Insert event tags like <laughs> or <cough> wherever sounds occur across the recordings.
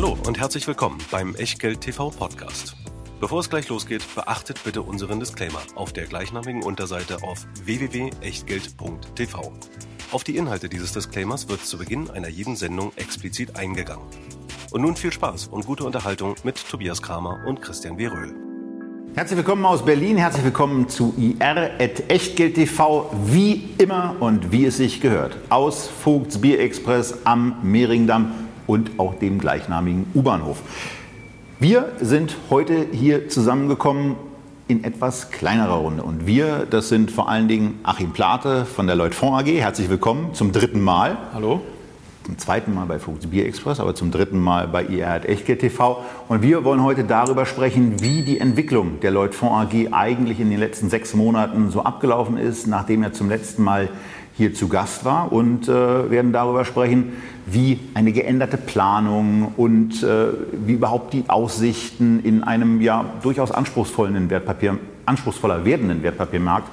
Hallo und herzlich willkommen beim Echtgeld TV Podcast. Bevor es gleich losgeht, beachtet bitte unseren Disclaimer auf der gleichnamigen Unterseite auf www.echtgeld.tv. Auf die Inhalte dieses Disclaimers wird zu Beginn einer jeden Sendung explizit eingegangen. Und nun viel Spaß und gute Unterhaltung mit Tobias Kramer und Christian W. Röhl. Herzlich willkommen aus Berlin, herzlich willkommen zu IR at Echtgeld TV, wie immer und wie es sich gehört. Aus Vogts Bier Express am Mehringdamm und auch dem gleichnamigen U-Bahnhof. Wir sind heute hier zusammengekommen in etwas kleinerer Runde. Und wir, das sind vor allen Dingen Achim Plate von der Lloyd Fonds AG. Herzlich willkommen zum dritten Mal. Hallo. Zum zweiten Mal bei Vogts Bier Express, aber zum dritten Mal bei IR Echtgeld TV. Und wir wollen heute darüber sprechen, wie die Entwicklung der Lloyd Fonds AG eigentlich in den letzten sechs Monaten so abgelaufen ist, nachdem er zum letzten Mal hier zu Gast war und äh, werden darüber sprechen, wie eine geänderte Planung und äh, wie überhaupt die Aussichten in einem ja durchaus anspruchsvollen Wertpapier, anspruchsvoller werdenden Wertpapiermarkt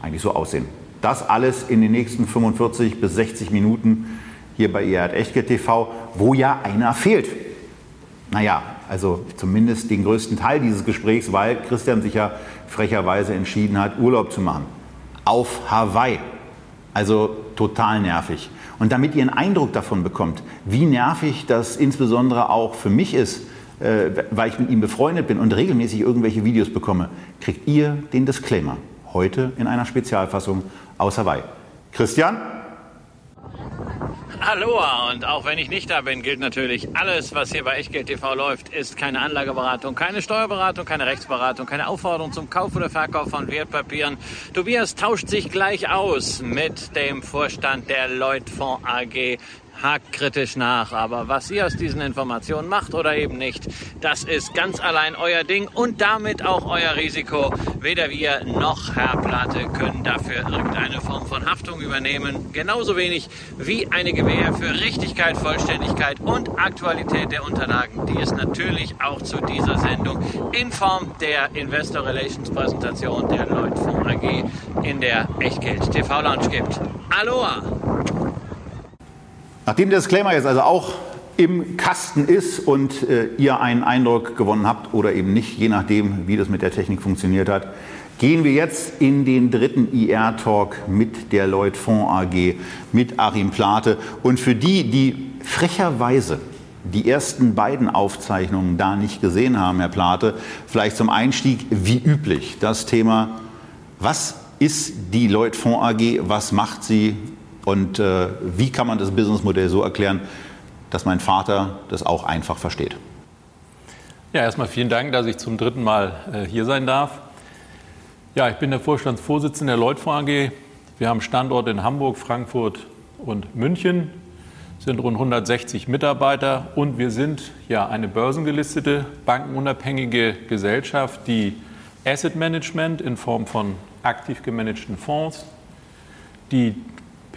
eigentlich so aussehen. Das alles in den nächsten 45 bis 60 Minuten hier bei ERD Echtgeld TV, wo ja einer fehlt. Naja, also zumindest den größten Teil dieses Gesprächs, weil Christian sich ja frecherweise entschieden hat, Urlaub zu machen. Auf Hawaii. Also total nervig. Und damit ihr einen Eindruck davon bekommt, wie nervig das insbesondere auch für mich ist, äh, weil ich mit ihm befreundet bin und regelmäßig irgendwelche Videos bekomme, kriegt ihr den Disclaimer. Heute in einer Spezialfassung aus Hawaii. Christian? Aloha und auch wenn ich nicht da bin, gilt natürlich, alles, was hier bei Echtgeld TV läuft, ist keine Anlageberatung, keine Steuerberatung, keine Rechtsberatung, keine Aufforderung zum Kauf oder Verkauf von Wertpapieren. Tobias tauscht sich gleich aus mit dem Vorstand der Lloyd Fonds AG hakt kritisch nach. Aber was ihr aus diesen Informationen macht oder eben nicht, das ist ganz allein euer Ding und damit auch euer Risiko. Weder wir noch Herr Platte können dafür irgendeine Form von Haftung übernehmen. Genauso wenig wie eine Gewähr für Richtigkeit, Vollständigkeit und Aktualität der Unterlagen, die es natürlich auch zu dieser Sendung in Form der Investor Relations Präsentation der Lloyd Fonds AG in der Echtgeld TV Lounge gibt. Aloha! Nachdem der Disclaimer jetzt also auch im Kasten ist und äh, ihr einen Eindruck gewonnen habt oder eben nicht, je nachdem, wie das mit der Technik funktioniert hat, gehen wir jetzt in den dritten IR-Talk mit der Lloyd Fonds AG, mit Achim Plate. Und für die, die frecherweise die ersten beiden Aufzeichnungen da nicht gesehen haben, Herr Plate, vielleicht zum Einstieg, wie üblich, das Thema, was ist die Lloyd Fonds AG, was macht sie, und äh, wie kann man das Businessmodell so erklären, dass mein Vater das auch einfach versteht? Ja, erstmal vielen Dank, dass ich zum dritten Mal äh, hier sein darf. Ja, ich bin der Vorstandsvorsitzende der Leutfonds AG. Wir haben Standorte in Hamburg, Frankfurt und München, sind rund 160 Mitarbeiter und wir sind ja eine börsengelistete, bankenunabhängige Gesellschaft, die Asset Management in Form von aktiv gemanagten Fonds, die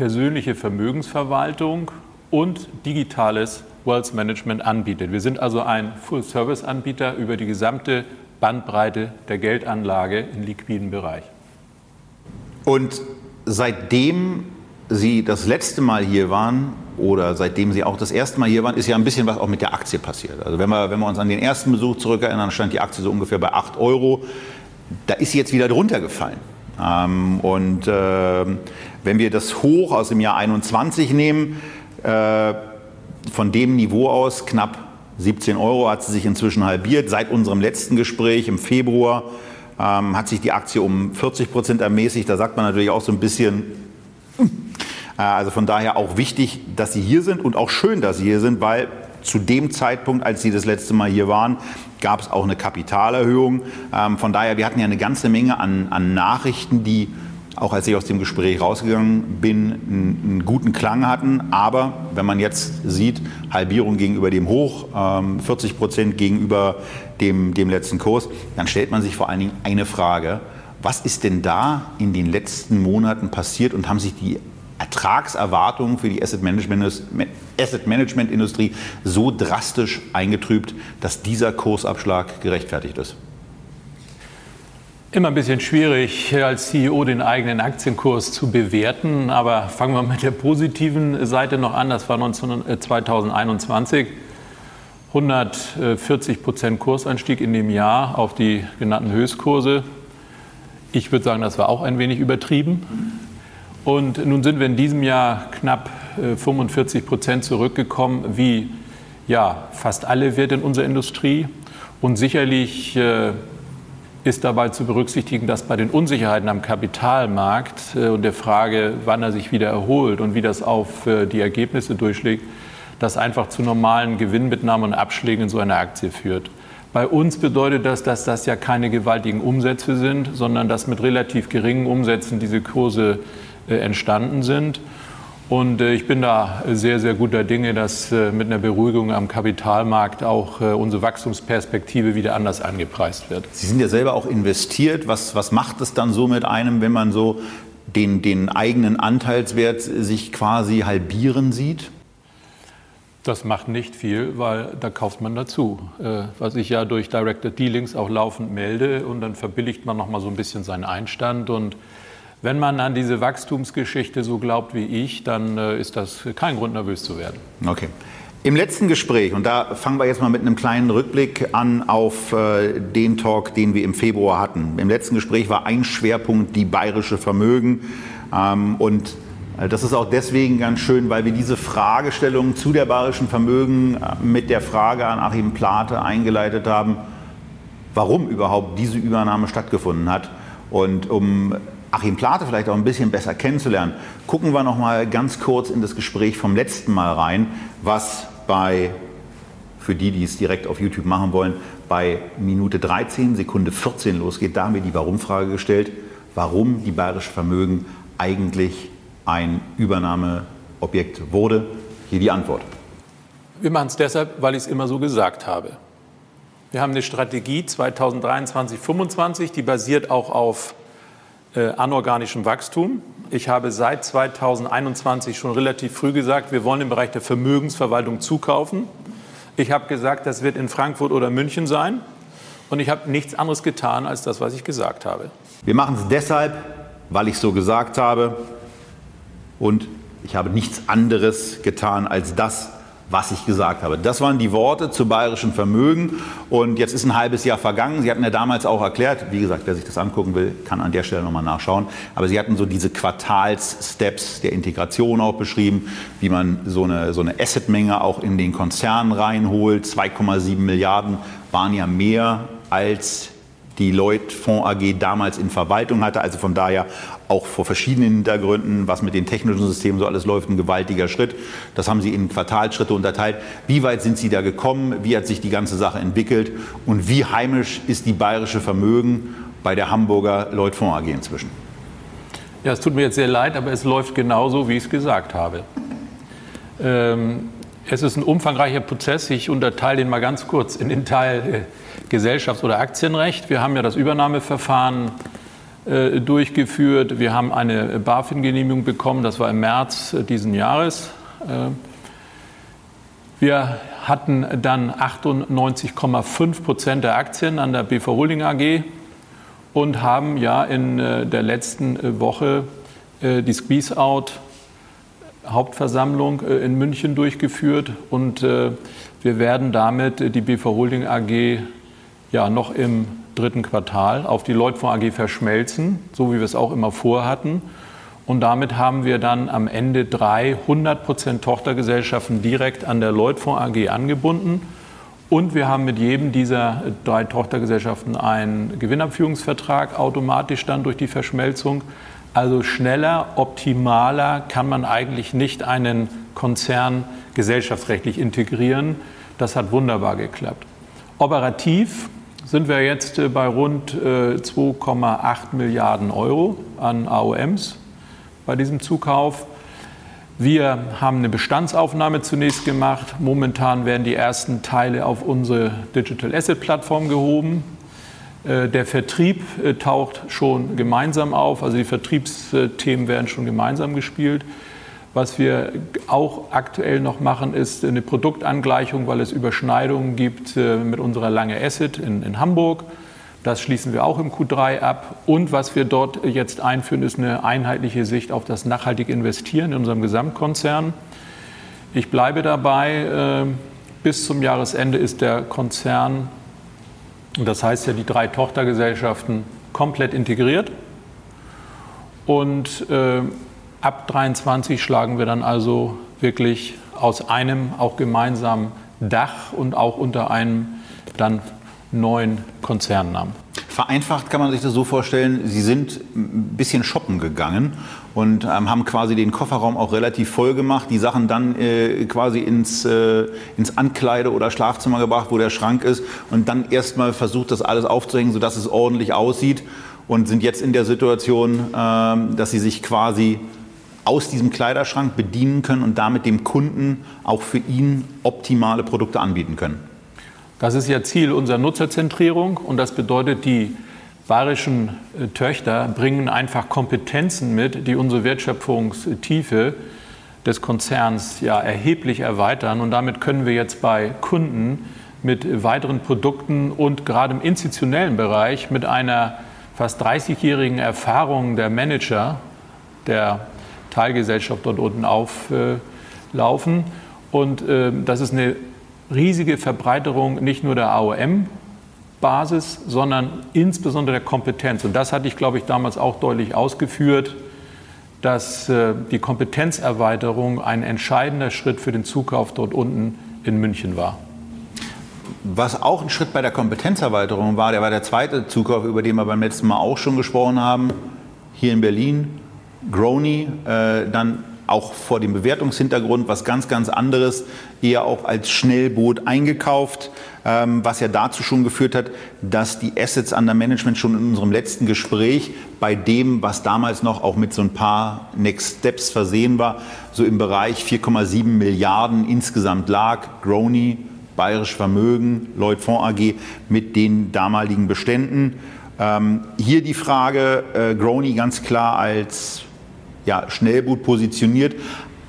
persönliche Vermögensverwaltung und digitales Wealth Management anbietet. Wir sind also ein Full-Service-Anbieter über die gesamte Bandbreite der Geldanlage im liquiden Bereich. Und seitdem Sie das letzte Mal hier waren oder seitdem Sie auch das erste Mal hier waren, ist ja ein bisschen was auch mit der Aktie passiert. Also wenn wir, wenn wir uns an den ersten Besuch zurückerinnern, stand die Aktie so ungefähr bei 8 Euro. Da ist sie jetzt wieder drunter gefallen. Ähm, und äh, wenn wir das Hoch aus dem Jahr 21 nehmen, äh, von dem Niveau aus knapp 17 Euro hat sie sich inzwischen halbiert. Seit unserem letzten Gespräch im Februar ähm, hat sich die Aktie um 40 Prozent ermäßigt. Da sagt man natürlich auch so ein bisschen, äh, also von daher auch wichtig, dass Sie hier sind und auch schön, dass Sie hier sind, weil zu dem Zeitpunkt, als Sie das letzte Mal hier waren, gab es auch eine Kapitalerhöhung. Ähm, von daher, wir hatten ja eine ganze Menge an, an Nachrichten, die auch als ich aus dem Gespräch rausgegangen bin, einen, guten Klang hatten. Aber wenn man jetzt sieht, Halbierung gegenüber dem Hoch, ähm, 40 Prozent gegenüber dem, dem letzten Kurs, dann stellt man sich vor allen Dingen eine Frage. Was ist denn da in den letzten Monaten passiert und haben sich die Ertragserwartungen für die Asset Management Industrie so drastisch eingetrübt, dass dieser Kursabschlag gerechtfertigt ist? Immer ein bisschen schwierig, als CEO den eigenen Aktienkurs zu bewerten. Aber fangen wir mit der positiven Seite noch an. Das war 19, 2021. 140 Prozent Kursanstieg in dem Jahr auf die genannten Höchstkurse. Ich würde sagen, das war auch ein wenig übertrieben. Und nun sind wir in diesem Jahr knapp 45 Prozent zurückgekommen, wie ja, fast alle Werte in unserer Industrie. Und sicherlich äh, ist dabei zu berücksichtigen, dass bei den Unsicherheiten am Kapitalmarkt äh, und der Frage, wann er sich wieder erholt und wie das auf äh, die Ergebnisse durchschlägt, das einfach zu normalen Gewinnmitnahmen und Abschlägen in so einer Aktie führt. Bei uns bedeutet das, dass das ja keine gewaltigen Umsätze sind, sondern dass mit relativ geringen Umsätzen diese Kurse äh, entstanden sind. Und äh, ich bin da sehr, sehr guter Dinge, dass äh, mit einer Beruhigung am Kapitalmarkt auch unsere Wachstumsperspektive wieder anders angepreist wird. Sie sind ja selber auch investiert. Was, was macht es dann so mit einem, wenn man so den, den eigenen Anteilswert sich quasi halbieren sieht? Das macht nicht viel, weil da kauft man dazu. Was ich ja durch Directed Dealings auch laufend melde und dann verbilligt man noch mal so ein bisschen seinen Einstand und wenn man an diese Wachstumsgeschichte so glaubt wie ich, dann äh, ist das kein Grund, nervös zu werden. Okay. Im letzten Gespräch, und da fangen wir jetzt mal mit einem kleinen Rückblick an auf äh, den Talk, den wir im Februar hatten. Im letzten Gespräch war ein Schwerpunkt die bayerische Vermögen. Ähm, und äh, das ist auch deswegen ganz schön, weil wir diese Fragestellung zu der bayerischen Vermögen mit der Frage an Achim Plate eingeleitet haben, warum überhaupt diese Übernahme stattgefunden hat. Und um Achim Plate vielleicht auch ein bisschen besser kennenzulernen, gucken wir noch mal ganz kurz in das Gespräch vom letzten Mal rein, was bei, für die, die es direkt auf YouTube machen wollen, bei Minute 13, Sekunde 14 losgeht. Da haben wir die Warum-Frage gestellt, warum die Bayerische Vermögen eigentlich ein Übernahmeobjekt wurde. Hier die Antwort. Wir machen es deshalb, weil ich es immer so gesagt habe. Wir haben eine Strategie 2023-2025, die basiert auch auf äh, anorganischem Wachstum. Ich habe seit 2021 schon relativ früh gesagt, wir wollen im Bereich der Vermögensverwaltung zukaufen. Ich habe gesagt, das wird in Frankfurt oder München sein. Und ich habe nichts anderes getan als das, was ich gesagt habe. Wir machen es deshalb, weil ich so gesagt habe. Und ich habe nichts anderes getan als das, was ich gesagt habe. Das waren die Worte zu bayerischen Vermögen. Und jetzt ist ein halbes Jahr vergangen. Sie hatten ja damals auch erklärt, wie gesagt, wer sich das angucken will, kann an der Stelle nochmal nachschauen. Aber Sie hatten so diese Quartalssteps der Integration auch beschrieben, wie man so eine, so eine Assetmenge auch in den Konzern reinholt. 2,7 Milliarden waren ja mehr als die Lloyd Fonds AG damals in Verwaltung hatte. Also von daher auch vor verschiedenen Hintergründen, was mit den technischen Systemen so alles läuft, ein gewaltiger Schritt. Das haben Sie in Quartalschritte unterteilt. Wie weit sind Sie da gekommen? Wie hat sich die ganze Sache entwickelt? Und wie heimisch ist die bayerische Vermögen bei der Hamburger Lloyd Fonds AG inzwischen? Ja, es tut mir jetzt sehr leid, aber es läuft genauso, wie ich es gesagt habe. Ähm, es ist ein umfangreicher Prozess. Ich unterteile den mal ganz kurz in den Teil äh, Gesellschafts- oder Aktienrecht. Wir haben ja das Übernahmeverfahren äh, durchgeführt. Wir haben eine BaFin-Genehmigung bekommen, das war im März äh, diesen Jahres. Äh, wir hatten dann 98,5 Prozent der Aktien an der BV Holding AG und haben ja in der letzten Woche die Squeeze-Out Hauptversammlung in München durchgeführt und wir werden damit die BV Holding AG ja noch im dritten Quartal auf die Leutfonds AG verschmelzen, so wie wir es auch immer vorhatten. Und damit haben wir dann am Ende drei 100% Tochtergesellschaften direkt an der Leutfonds AG angebunden. Und wir haben mit jedem dieser drei Tochtergesellschaften einen Gewinnabführungsvertrag automatisch dann durch die Verschmelzung. Also schneller, optimaler kann man eigentlich nicht einen Konzern gesellschaftsrechtlich integrieren. Das hat wunderbar geklappt. Operativ sind wir jetzt äh, bei rund 2,8 äh, Milliarden Euro an AOMs bei diesem Zukauf. Wir haben eine Bestandsaufnahme zunächst gemacht. Momentan werden die ersten Teile auf unsere Digital Asset Plattform gehoben. Äh, der Vertrieb taucht schon gemeinsam auf, also die Vertriebsthemen werden schon gemeinsam gespielt. Was wir auch aktuell noch machen, ist eine Produktangleichung, weil es Überschneidungen gibt äh, mit unserer Lange Asset in, in Hamburg. Das schließen wir auch im Q3 ab. Und was wir dort jetzt einführen, ist eine einheitliche Sicht auf das nachhaltige Investieren in unserem Gesamtkonzern. Ich bleibe dabei, äh, bis zum Jahresende ist der Konzern, das heißt ja die drei Tochtergesellschaften, komplett integriert. Und äh, ab 23 schlagen wir dann also wirklich aus einem auch gemeinsamen Dach und auch unter einem dann neuen Konzernnamen. Vereinfacht kann man sich das so vorstellen, Sie sind ein bisschen shoppen gegangen und ähm, haben quasi den Kofferraum auch relativ voll gemacht, die Sachen dann äh, quasi ins, äh, ins Ankleide- oder Schlafzimmer gebracht, wo der Schrank ist und dann erstmal versucht, das alles aufzuhängen, sodass es ordentlich aussieht und sind jetzt in der Situation, ähm, dass Sie sich quasi aus diesem Kleiderschrank bedienen können und damit dem Kunden auch für ihn optimale Produkte anbieten können. Das ist ja Ziel unserer Nutzerzentrierung und das bedeutet, die bayerischen äh, Töchter bringen einfach Kompetenzen mit, die unsere Wertschöpfungstiefe des Konzerns ja erheblich erweitern. Und damit können wir jetzt bei Kunden mit weiteren Produkten und gerade im institutionellen Bereich mit einer fast 30-jährigen Erfahrung der Manager der Teilgesellschaft dort unten auflaufen. Und äh, das ist eine riesige Verbreiterung nicht nur der AOM-Basis, sondern insbesondere der Kompetenz. Und das hatte ich, glaube ich, damals auch deutlich ausgeführt, dass äh, die Kompetenzerweiterung ein entscheidender Schritt für den Zukauf dort unten in München war. Was auch ein Schritt bei der Kompetenzerweiterung war, der war der zweite Zukauf, über den wir beim letzten Mal auch schon gesprochen haben, hier in Berlin. Grony, äh, dann auch vor dem Bewertungshintergrund was ganz, ganz anderes, eher auch als Schnellboot eingekauft, ähm, was ja dazu schon geführt hat, dass die Assets under Management schon in unserem letzten Gespräch bei dem, was damals noch auch mit so ein paar Next Steps versehen war, so im Bereich 4,7 Milliarden insgesamt lag. Grony, Bayerisch Vermögen, Lloyd Fonds AG mit den damaligen Beständen. Ähm, hier die Frage, äh, Grony ganz klar als ja, Schnellboot positioniert,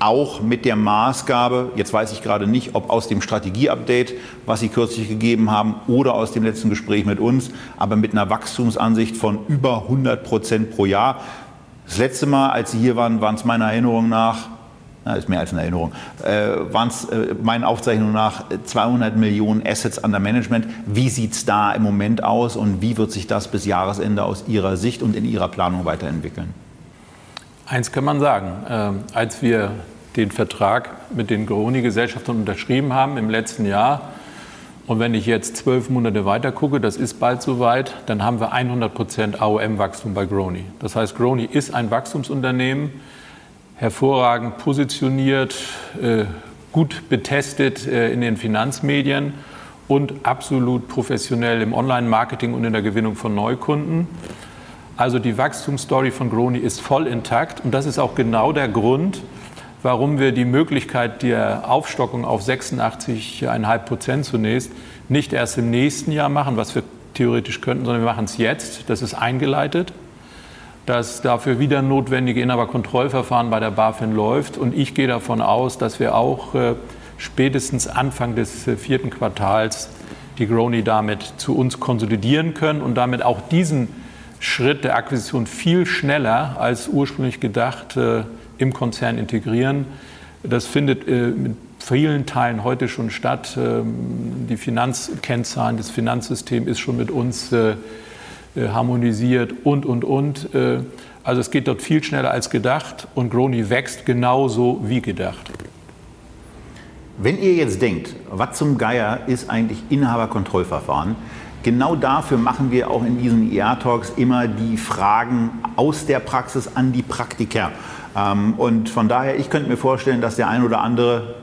auch mit der Maßgabe, jetzt weiß ich gerade nicht, ob aus dem Strategieupdate, was Sie kürzlich gegeben haben, oder aus dem letzten Gespräch mit uns, aber mit einer Wachstumsansicht von über 100 Prozent pro Jahr. Das letzte Mal, als Sie hier waren, waren es meiner Erinnerung nach, na, ist mehr als eine Erinnerung, äh, waren es äh, meinen Aufzeichnungen nach 200 Millionen Assets under Management. Wie sieht es da im Moment aus und wie wird sich das bis Jahresende aus Ihrer Sicht und in Ihrer Planung weiterentwickeln? Eins kann man sagen. Äh, als wir den Vertrag mit den Coroni-Gesellschaften unterschrieben haben im letzten Jahr, und wenn ich jetzt zwölf Monate weiter gucke, das ist bald soweit, dann haben wir 100 Prozent AOM-Wachstum bei Grony. Das heißt, Grony ist ein Wachstumsunternehmen, hervorragend positioniert, äh, gut betestet äh, in den Finanzmedien und absolut professionell im Online-Marketing und in der Gewinnung von Neukunden. Also die Wachstumsstory von Groni ist voll intakt und das ist auch genau der Grund, warum wir die Möglichkeit der Aufstockung auf 86,5 Prozent zunächst nicht erst im nächsten Jahr machen, was wir theoretisch könnten, sondern wir machen es jetzt. Das ist eingeleitet. Das dafür wieder notwendige Inhaberkontrollverfahren bei der BaFin läuft. Und ich gehe davon aus, dass wir auch äh, spätestens Anfang des äh, vierten Quartals die Groni damit zu uns konsolidieren können und damit auch diesen Schritt der Akquisition viel schneller als ursprünglich gedacht äh, im Konzern integrieren. Das findet äh, mit vielen Teilen heute schon statt. Ähm, die Finanzkennzahlen, das Finanzsystem ist schon mit uns äh, äh harmonisiert und, und, und. Äh, also es geht dort viel schneller als gedacht und Groni wächst genauso wie gedacht. Wenn ihr jetzt denkt, was zum Geier ist eigentlich Inhaberkontrollverfahren, genau dafür machen wir auch in diesen ER-Talks immer die Fragen aus der Praxis an die Praktiker. Ähm, und von daher, ich könnte mir vorstellen, dass der ein oder andere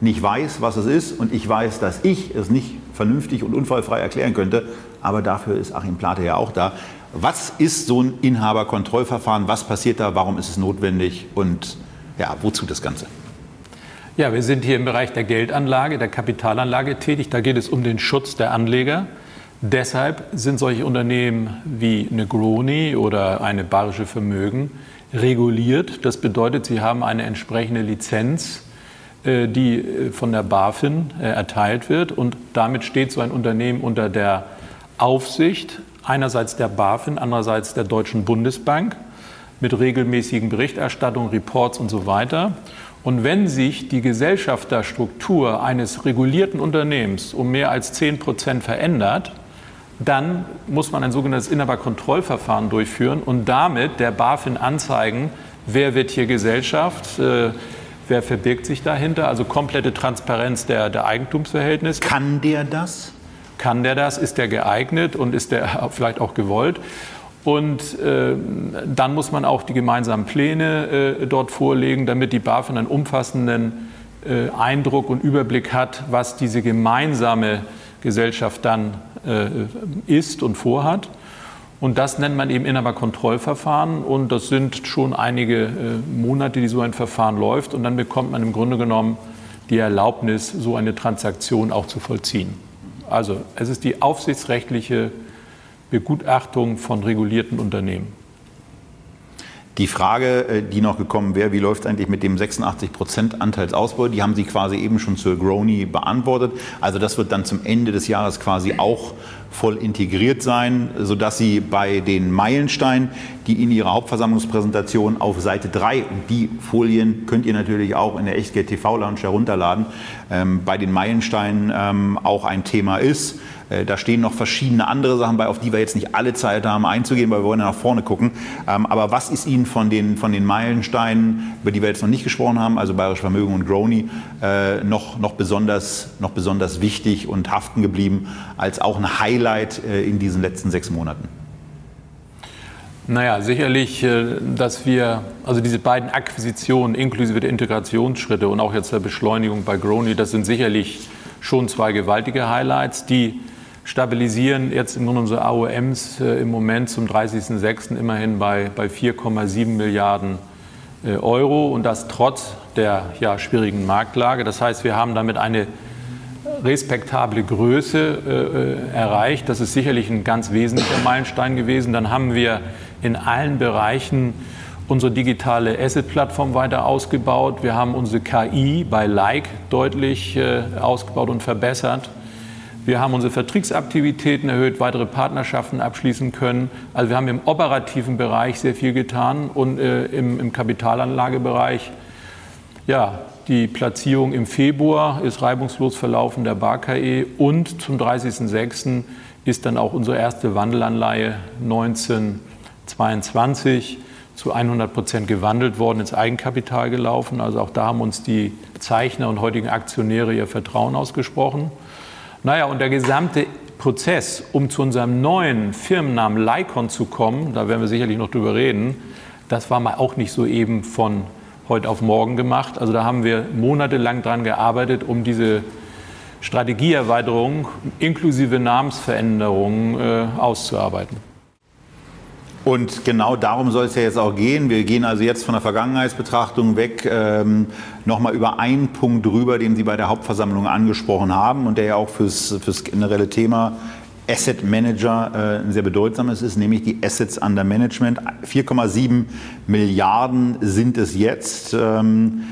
nicht weiß, was es ist und ich weiß, dass ich es nicht vernünftig und unfallfrei erklären könnte. Aber dafür ist Achim Plate ja auch da. Was ist so ein Inhaberkontrollverfahren? Was passiert da? Warum ist es notwendig? Und ja, wozu das Ganze? Ja, wir sind hier im Bereich der Geldanlage, der Kapitalanlage tätig. Da geht es um den Schutz der Anleger. Deshalb sind solche Unternehmen wie eine Groni oder eine Bayerische Vermögen reguliert. Das bedeutet, sie haben eine entsprechende Lizenz, äh, die äh, von der BaFin äh, erteilt wird. Und damit steht so ein Unternehmen unter der Aufsicht einerseits der BaFin, andererseits der Deutschen Bundesbank mit regelmäßigen Berichterstattungen, Reports und so weiter. Und wenn sich die Gesellschafterstruktur eines regulierten Unternehmens um mehr als 10 Prozent verändert, dann muss man ein sogenanntes Inhaberkontrollverfahren durchführen und damit der BaFin anzeigen, wer wird hier Gesellschaft, äh, wer verbirgt sich dahinter, also komplette Transparenz der, der Eigentumsverhältnisse. Kann der das? Kann der das? Ist der geeignet und ist der <laughs> vielleicht auch gewollt? Und äh, dann muss man auch die gemeinsamen Pläne äh, dort vorlegen, damit die BaFin einen umfassenden äh, Eindruck und Überblick hat, was diese gemeinsame Gesellschaft dann ist und vorhat. Und das nennt man eben Inhaberkontrollverfahren. Und das sind schon einige äh, Monate, die so ein Verfahren läuft. Und dann bekommt man im Grunde genommen die Erlaubnis, so eine Transaktion auch zu vollziehen. Also es ist die aufsichtsrechtliche Begutachtung von regulierten Unternehmen. Die Frage, äh, die noch gekommen wäre, wie läuft es eigentlich mit dem 86 Prozent Anteilsausbau, die haben Sie quasi eben schon zur Grony beantwortet. Also das wird dann zum Ende des Jahres quasi auch voll integriert sein, sodass Sie bei den Meilensteinen, die in Ihrer Hauptversammlungspräsentation auf Seite 3, und die Folien könnt ihr natürlich auch in der Echtgeld TV Lounge herunterladen, ähm, bei den Meilensteinen ähm, auch ein Thema ist. Äh, da stehen noch verschiedene andere Sachen bei, auf die wir jetzt nicht alle Zeit haben einzugehen, weil wir wollen ja nach vorne gucken. Ähm, aber was ist Ihnen von den, von den Meilensteinen, über die wir jetzt noch nicht gesprochen haben, also Bayerische Vermögen und Grony, äh, noch, noch, besonders, noch besonders wichtig und haften geblieben als auch ein Highlight äh, in diesen letzten sechs Monaten? Naja, sicherlich, dass wir, also diese beiden Akquisitionen inklusive der Integrationsschritte und auch jetzt der Beschleunigung bei Grony, das sind sicherlich schon zwei gewaltige Highlights, die stabilisieren jetzt im Grunde unsere AOMs äh, im Moment zum 30.06. immerhin bei, bei 4,7 Milliarden äh, Euro und das trotz der ja, schwierigen Marktlage. Das heißt, wir haben damit eine respektable Größe äh, erreicht. Das ist sicherlich ein ganz wesentlicher Meilenstein gewesen. Dann haben wir in allen Bereichen unsere digitale Asset-Plattform weiter ausgebaut. Wir haben unsere KI bei Like deutlich äh, ausgebaut und verbessert. Wir haben unsere Vertriebsaktivitäten erhöht, weitere Partnerschaften abschließen können. Also wir haben im operativen Bereich sehr viel getan und äh, im, im Kapitalanlagebereich, ja, die Platzierung im Februar ist reibungslos verlaufen der BKE und zum 30.06. ist dann auch unsere erste Wandelanleihe 1922 zu 100 Prozent gewandelt worden, ins Eigenkapital gelaufen. Also auch da haben uns die Zeichner und heutigen Aktionäre ihr Vertrauen ausgesprochen. Naja, und der gesamte Prozess, um zu unserem neuen Firmennamen Lycon zu kommen, da werden wir sicherlich noch drüber reden, das war mal auch nicht so eben von heute auf morgen gemacht. Also da haben wir monatelang dran gearbeitet, um diese Strategieerweiterung inklusive Namensveränderungen äh, auszuarbeiten. Und genau darum soll es ja jetzt auch gehen. Wir gehen also jetzt von der Vergangenheitsbetrachtung weg, ähm, nochmal über einen Punkt drüber, den Sie bei der Hauptversammlung angesprochen haben und der ja auch fürs, fürs generelle Thema Asset Manager äh, ein sehr bedeutsames ist, nämlich die Assets under Management. 4,7 Milliarden sind es jetzt. Ähm,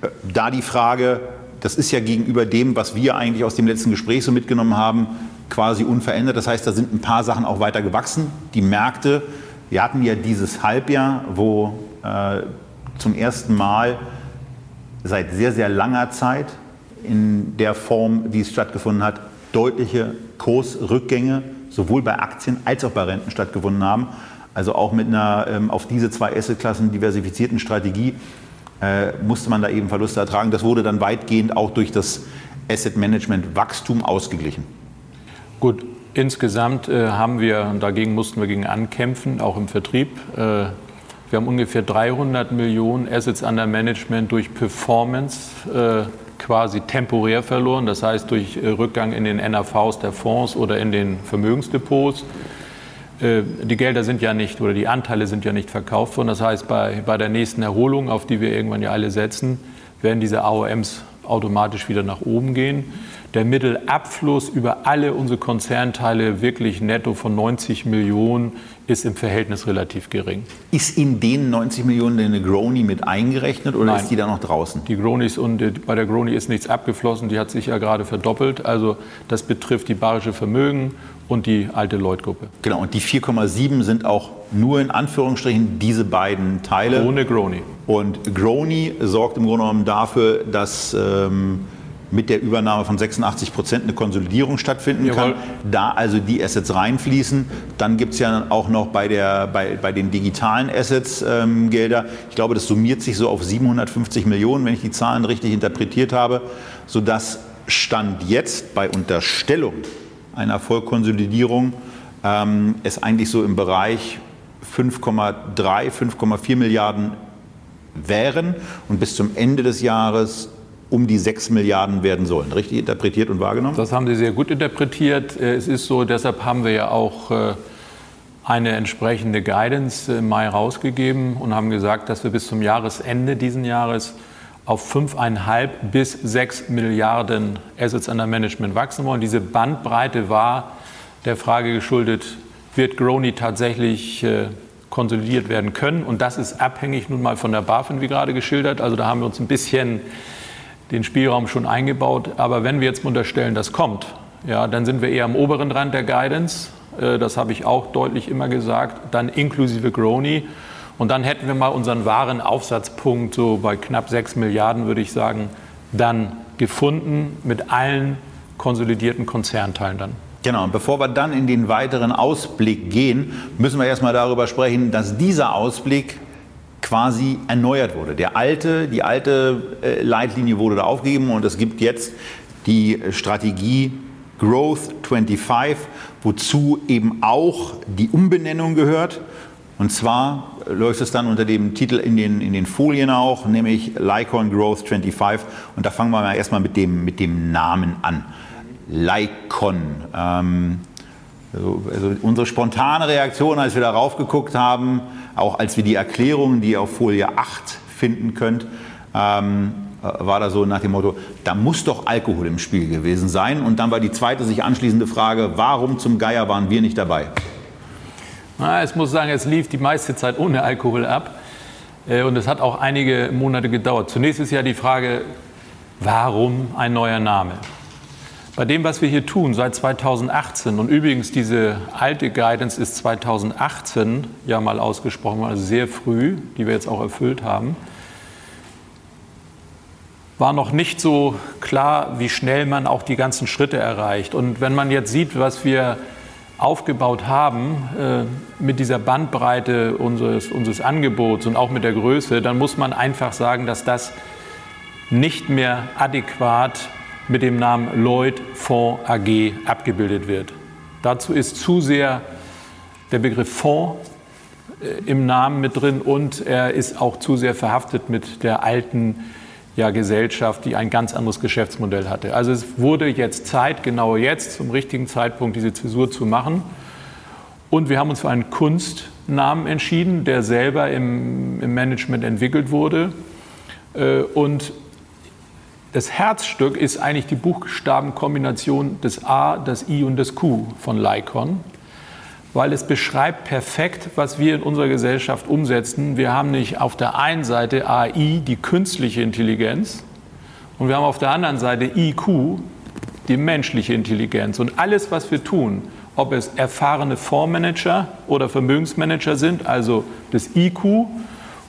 äh, da die Frage, das ist ja gegenüber dem, was wir eigentlich aus dem letzten Gespräch so mitgenommen haben, quasi unverändert. Das heißt, da sind ein paar Sachen auch weiter gewachsen. Die Märkte wir hatten ja dieses Halbjahr, wo äh, zum ersten Mal seit sehr, sehr langer Zeit in der Form, wie es stattgefunden hat, deutliche Kursrückgänge sowohl bei Aktien als auch bei Renten stattgefunden haben. Also auch mit einer ähm, auf diese zwei Assetklassen diversifizierten Strategie äh, musste man da eben Verluste ertragen. Das wurde dann weitgehend auch durch das Asset Management Wachstum ausgeglichen. Gut, Insgesamt äh, haben wir, dagegen mussten wir gegen ankämpfen, auch im Vertrieb. Äh, wir haben ungefähr 300 Millionen Assets under Management durch Performance äh, quasi temporär verloren, das heißt durch äh, Rückgang in den NAVs der Fonds oder in den Vermögensdepots. Äh, die Gelder sind ja nicht oder die Anteile sind ja nicht verkauft worden. Das heißt, bei, bei der nächsten Erholung, auf die wir irgendwann ja alle setzen, werden diese AOMs automatisch wieder nach oben gehen. der Mittelabfluss über alle unsere Konzernteile wirklich netto von 90 Millionen ist im Verhältnis relativ gering. Ist in den 90 Millionen eine Grony mit eingerechnet oder Nein. ist die da noch draußen? Die Gronis und äh, bei der Groni ist nichts abgeflossen, die hat sich ja gerade verdoppelt. Also das betrifft die Bayerische Vermögen und die alte Lloyd-Gruppe. Genau, und die 4,7 sind auch nur in Anführungsstrichen diese beiden Teile. Ohne Groni. Und Grony sorgt im Grunde genommen dafür, dass ähm, mit der Übernahme von 86 Prozent eine Konsolidierung stattfinden Jawohl. kann. Da also die Assets reinfließen. Dann gibt es ja auch noch bei, der, bei, bei den digitalen Assets ähm, Gelder. Ich glaube, das summiert sich so auf 750 Millionen, wenn ich die Zahlen richtig interpretiert habe, sodass Stand jetzt bei Unterstellung einer Vollkonsolidierung ähm, es eigentlich so im Bereich 5,3, 5,4 Milliarden wären und bis zum Ende des Jahres um die 6 Milliarden werden sollen. Richtig interpretiert und wahrgenommen? Das haben Sie sehr gut interpretiert. Äh, Es ist so, deshalb haben wir ja auch äh, eine entsprechende Guidance im Mai rausgegeben und haben gesagt, dass wir bis zum Jahresende diesen Jahres auf 5,5 bis 6 Milliarden Assets under Management wachsen wollen. Diese Bandbreite war der Frage geschuldet, wird Grony tatsächlich äh, konsolidiert werden können? Und das ist abhängig nun mal von der BaFin, wie gerade geschildert. Also da haben wir uns ein bisschen den Spielraum schon eingebaut. Aber wenn wir jetzt unterstellen, das kommt, ja, dann sind wir eher am oberen Rand der Guidance. Äh, Das habe ich auch deutlich immer gesagt. Dann inklusive Grony. Und dann hätten wir mal unseren wahren Aufsatzpunkt so bei knapp 6 Milliarden, würde ich sagen, dann gefunden mit allen konsolidierten Konzernteilen dann. Genau, und bevor wir dann in den weiteren Ausblick gehen, müssen wir erstmal darüber sprechen, dass dieser Ausblick quasi erneuert wurde. Der alte, die alte äh, Leitlinie wurde da aufgegeben und es gibt jetzt die Strategie Growth 25, wozu eben auch die Umbenennung gehört. Und zwar läuft es dann unter dem Titel in den, in den Folien auch, nämlich Lycon Growth 25. Und da fangen wir mal erstmal mit dem, mit dem Namen an. Lycon. Ähm, also, also unsere spontane Reaktion, als wir darauf geguckt haben, auch als wir die Erklärungen, die ihr auf Folie 8 finden könnt, ähm, war da so nach dem Motto, da muss doch Alkohol im Spiel gewesen sein. Und dann war die zweite sich anschließende Frage, warum zum Geier waren wir nicht dabei? Na, ich muss sagen, es lief die meiste Zeit ohne Alkohol ab. Äh, Und es hat auch einige Monate gedauert. Zunächst ist ja die Frage, warum ein neuer Name? Bei dem, was wir hier tun seit 2018, und übrigens diese alte Guidance ist 2018 ja mal ausgesprochen, also sehr früh, die wir jetzt auch erfüllt haben, war noch nicht so klar, wie schnell man auch die ganzen Schritte erreicht. Und wenn man jetzt sieht, was wir aufgebaut haben äh, mit dieser Bandbreite unseres, unseres Angebots und auch mit der Größe, dann muss man einfach sagen, dass das nicht mehr adäquat mit dem Namen Lloyd Fonds AG abgebildet wird. Dazu ist zu sehr der Begriff Fonds äh, im Namen mit drin und er ist auch zu sehr verhaftet mit der alten ja, Gesellschaft, die ein ganz anderes Geschäftsmodell hatte. Also es wurde jetzt Zeit, genau jetzt, zum richtigen Zeitpunkt diese Zäsur zu machen. Und wir haben uns für einen Kunstnamen entschieden, der selber im, im Management entwickelt wurde. Äh, Und das Herzstück ist eigentlich die Buchstabenkombination des A, des I und des Q von Lycon, weil es beschreibt perfekt, was wir in unserer Gesellschaft umsetzen. Wir haben nicht auf der einen Seite AI, die künstliche Intelligenz, und wir haben auf der anderen Seite IQ, die menschliche Intelligenz. Und alles, was wir tun, ob es erfahrene Fondsmanager oder Vermögensmanager sind, also das IQ,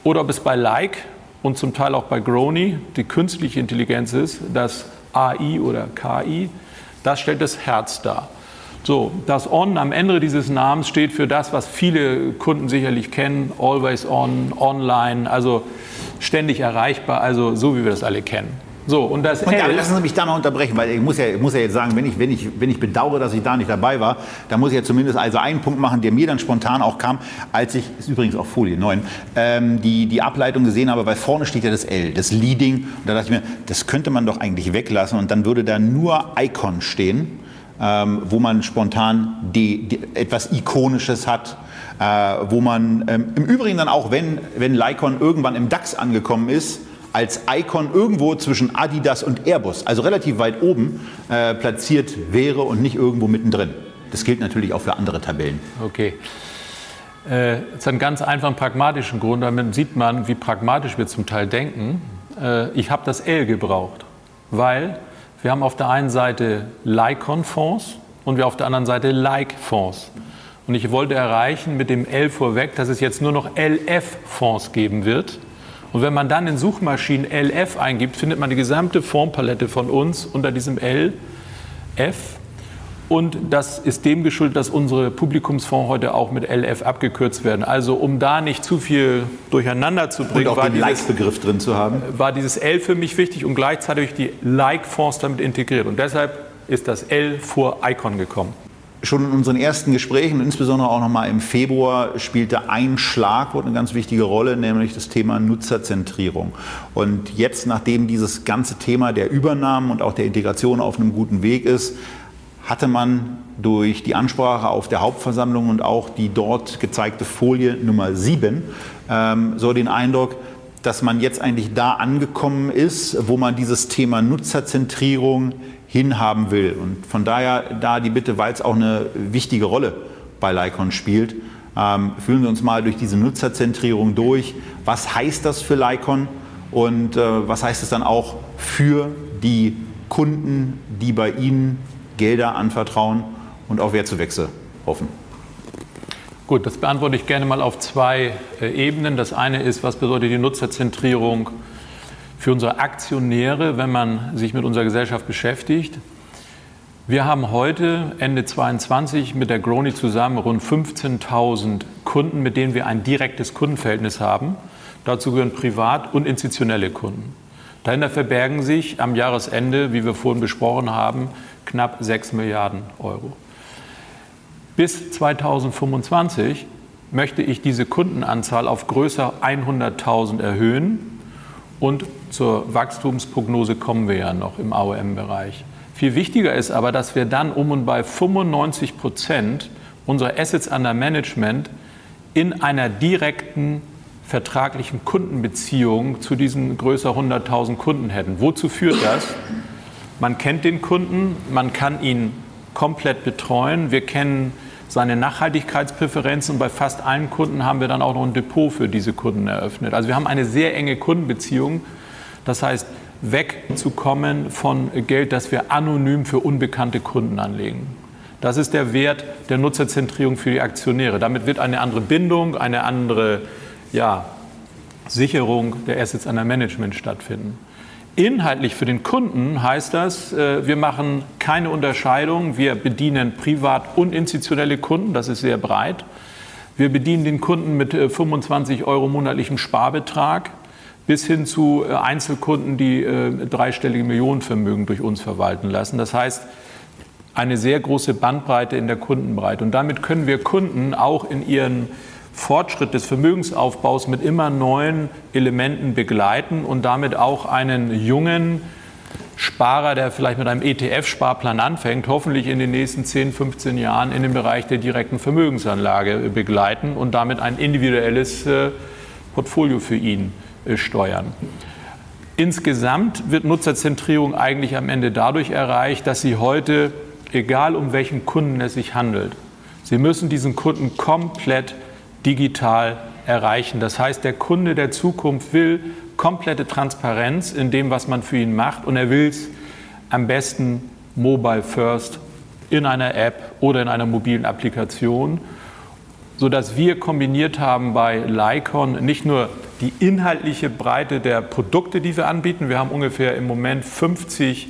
oder ob es bei Like und zum Teil auch bei Grony die künstliche Intelligenz ist, das AI oder KI, das stellt das Herz dar. So, das On am Ende dieses Namens steht für das, was viele Kunden sicherlich kennen, always on, online, also ständig erreichbar, also so wie wir das alle kennen. So, und das Und ja, L, lassen Sie mich da noch unterbrechen, weil ich muss ja, ich muss ja jetzt sagen, wenn ich, wenn, ich, wenn ich bedauere, dass ich da nicht dabei war, dann muss ich ja zumindest also einen Punkt machen, der mir dann spontan auch kam, als ich, ist übrigens auf Folie 9, ähm, die, die Ableitung gesehen habe, weil vorne steht ja das L, das Leading. Und da dachte ich mir, das könnte man doch eigentlich weglassen und dann würde da nur Icon stehen, ähm, wo man spontan die, die, etwas Ikonisches hat. Äh, wo man ähm, im Übrigen dann auch, wenn, wenn Lycon irgendwann im DAX angekommen ist, als Icon irgendwo zwischen Adidas und Airbus, also relativ weit oben, äh, platziert wäre und nicht irgendwo mittendrin. Das gilt natürlich auch für andere Tabellen. Okay. Äh, das hat einen ganz einfachen pragmatischen Grund. Damit sieht man, wie pragmatisch wir zum Teil denken. Äh, ich habe das L gebraucht, weil wir haben auf der einen Seite Lycon-Fonds und wir auf der anderen Seite Like-Fonds. Und ich wollte erreichen mit dem L vorweg, dass es jetzt nur noch LF-Fonds geben wird. Und wenn man dann in Suchmaschinen LF eingibt, findet man die gesamte Fondspalette von uns unter diesem LF. Und das ist dem geschuldet, dass unsere Publikumsfonds heute auch mit LF abgekürzt werden. Also um da nicht zu viel durcheinander zu bringen, und auch den Like-Begriff drin zu haben, war dieses L für mich wichtig und gleichzeitig die Like-Fonds damit integriert. Und deshalb ist das L vor Icon gekommen. Schon in unseren ersten Gesprächen, insbesondere auch noch mal im Februar, spielte ein Schlagwort eine ganz wichtige Rolle, nämlich das Thema Nutzerzentrierung. Und jetzt, nachdem dieses ganze Thema der Übernahmen und auch der Integration auf einem guten Weg ist, hatte man durch die Ansprache auf der Hauptversammlung und auch die dort gezeigte Folie Nummer 7 ähm, so den Eindruck, dass man jetzt eigentlich da angekommen ist, wo man dieses Thema Nutzerzentrierung hinhaben will. Und von daher da die Bitte, weil es auch eine wichtige Rolle bei Lycon spielt, ähm, führen wir uns mal durch diese Nutzerzentrierung durch. Was heißt das für Lycon und äh, was heißt es dann auch für die Kunden, die bei Ihnen Gelder anvertrauen und auf Wertzuwächse hoffen? Gut, das beantworte ich gerne mal auf zwei äh, Ebenen. Das eine ist, was bedeutet die Nutzerzentrierung für unsere Aktionäre, wenn man sich mit unserer Gesellschaft beschäftigt. Wir haben heute, Ende 2022, mit der Groni zusammen rund 15.000 Kunden, mit denen wir ein direktes Kundenverhältnis haben. Dazu gehören privat- und institutionelle Kunden. Dahinter verbergen sich am Jahresende, wie wir vorhin besprochen haben, knapp 6 Milliarden Euro. Bis 2025 möchte ich diese Kundenanzahl auf größer 100.000 erhöhen und zur Wachstumsprognose kommen wir ja noch im AOM-Bereich. Viel wichtiger ist aber, dass wir dann um und bei 95 Prozent unserer Assets under Management in einer direkten vertraglichen Kundenbeziehung zu diesen größer 100.000 Kunden hätten. Wozu führt das? Man kennt den Kunden, man kann ihn komplett betreuen. Wir kennen seine Nachhaltigkeitspräferenzen und bei fast allen Kunden haben wir dann auch noch ein Depot für diese Kunden eröffnet. Also wir haben eine sehr enge Kundenbeziehung. Das heißt, wegzukommen von Geld, das wir anonym für unbekannte Kunden anlegen. Das ist der Wert der Nutzerzentrierung für die Aktionäre. Damit wird eine andere Bindung, eine andere ja, Sicherung der Assets under Management stattfinden. Inhaltlich für den Kunden heißt das, äh, wir machen keine Unterscheidung. Wir bedienen privat und institutionelle Kunden, das ist sehr breit. Wir bedienen den Kunden mit 25 äh, Euro monatlichem Sparbetrag bis hin zu äh, Einzelkunden, die dreistellige Millionenvermögen durch uns verwalten lassen. Das heißt, eine sehr große Bandbreite in der Kundenbreite. Und damit können wir Kunden auch in ihren Fortschritt des Vermögensaufbaus mit immer neuen Elementen begleiten und damit auch einen jungen Sparer, der vielleicht mit einem ETF-Sparplan anfängt, hoffentlich in den nächsten 10, 15 Jahren in den Bereich der direkten Vermögensanlage begleiten und damit ein individuelles äh, Portfolio für ihn äh, steuern. Insgesamt wird Nutzerzentrierung eigentlich am Ende dadurch erreicht, dass Sie heute, egal um welchen Kunden es sich handelt, Sie müssen diesen Kunden komplett digital erreichen. Das heißt, der Kunde der Zukunft will komplette Transparenz in dem, was man für ihn macht und er will es am besten mobile first in einer App oder in einer mobilen Applikation, sodass wir kombiniert haben bei Lycon nicht nur die inhaltliche Breite der Produkte, die wir anbieten. Wir haben ungefähr im Moment 50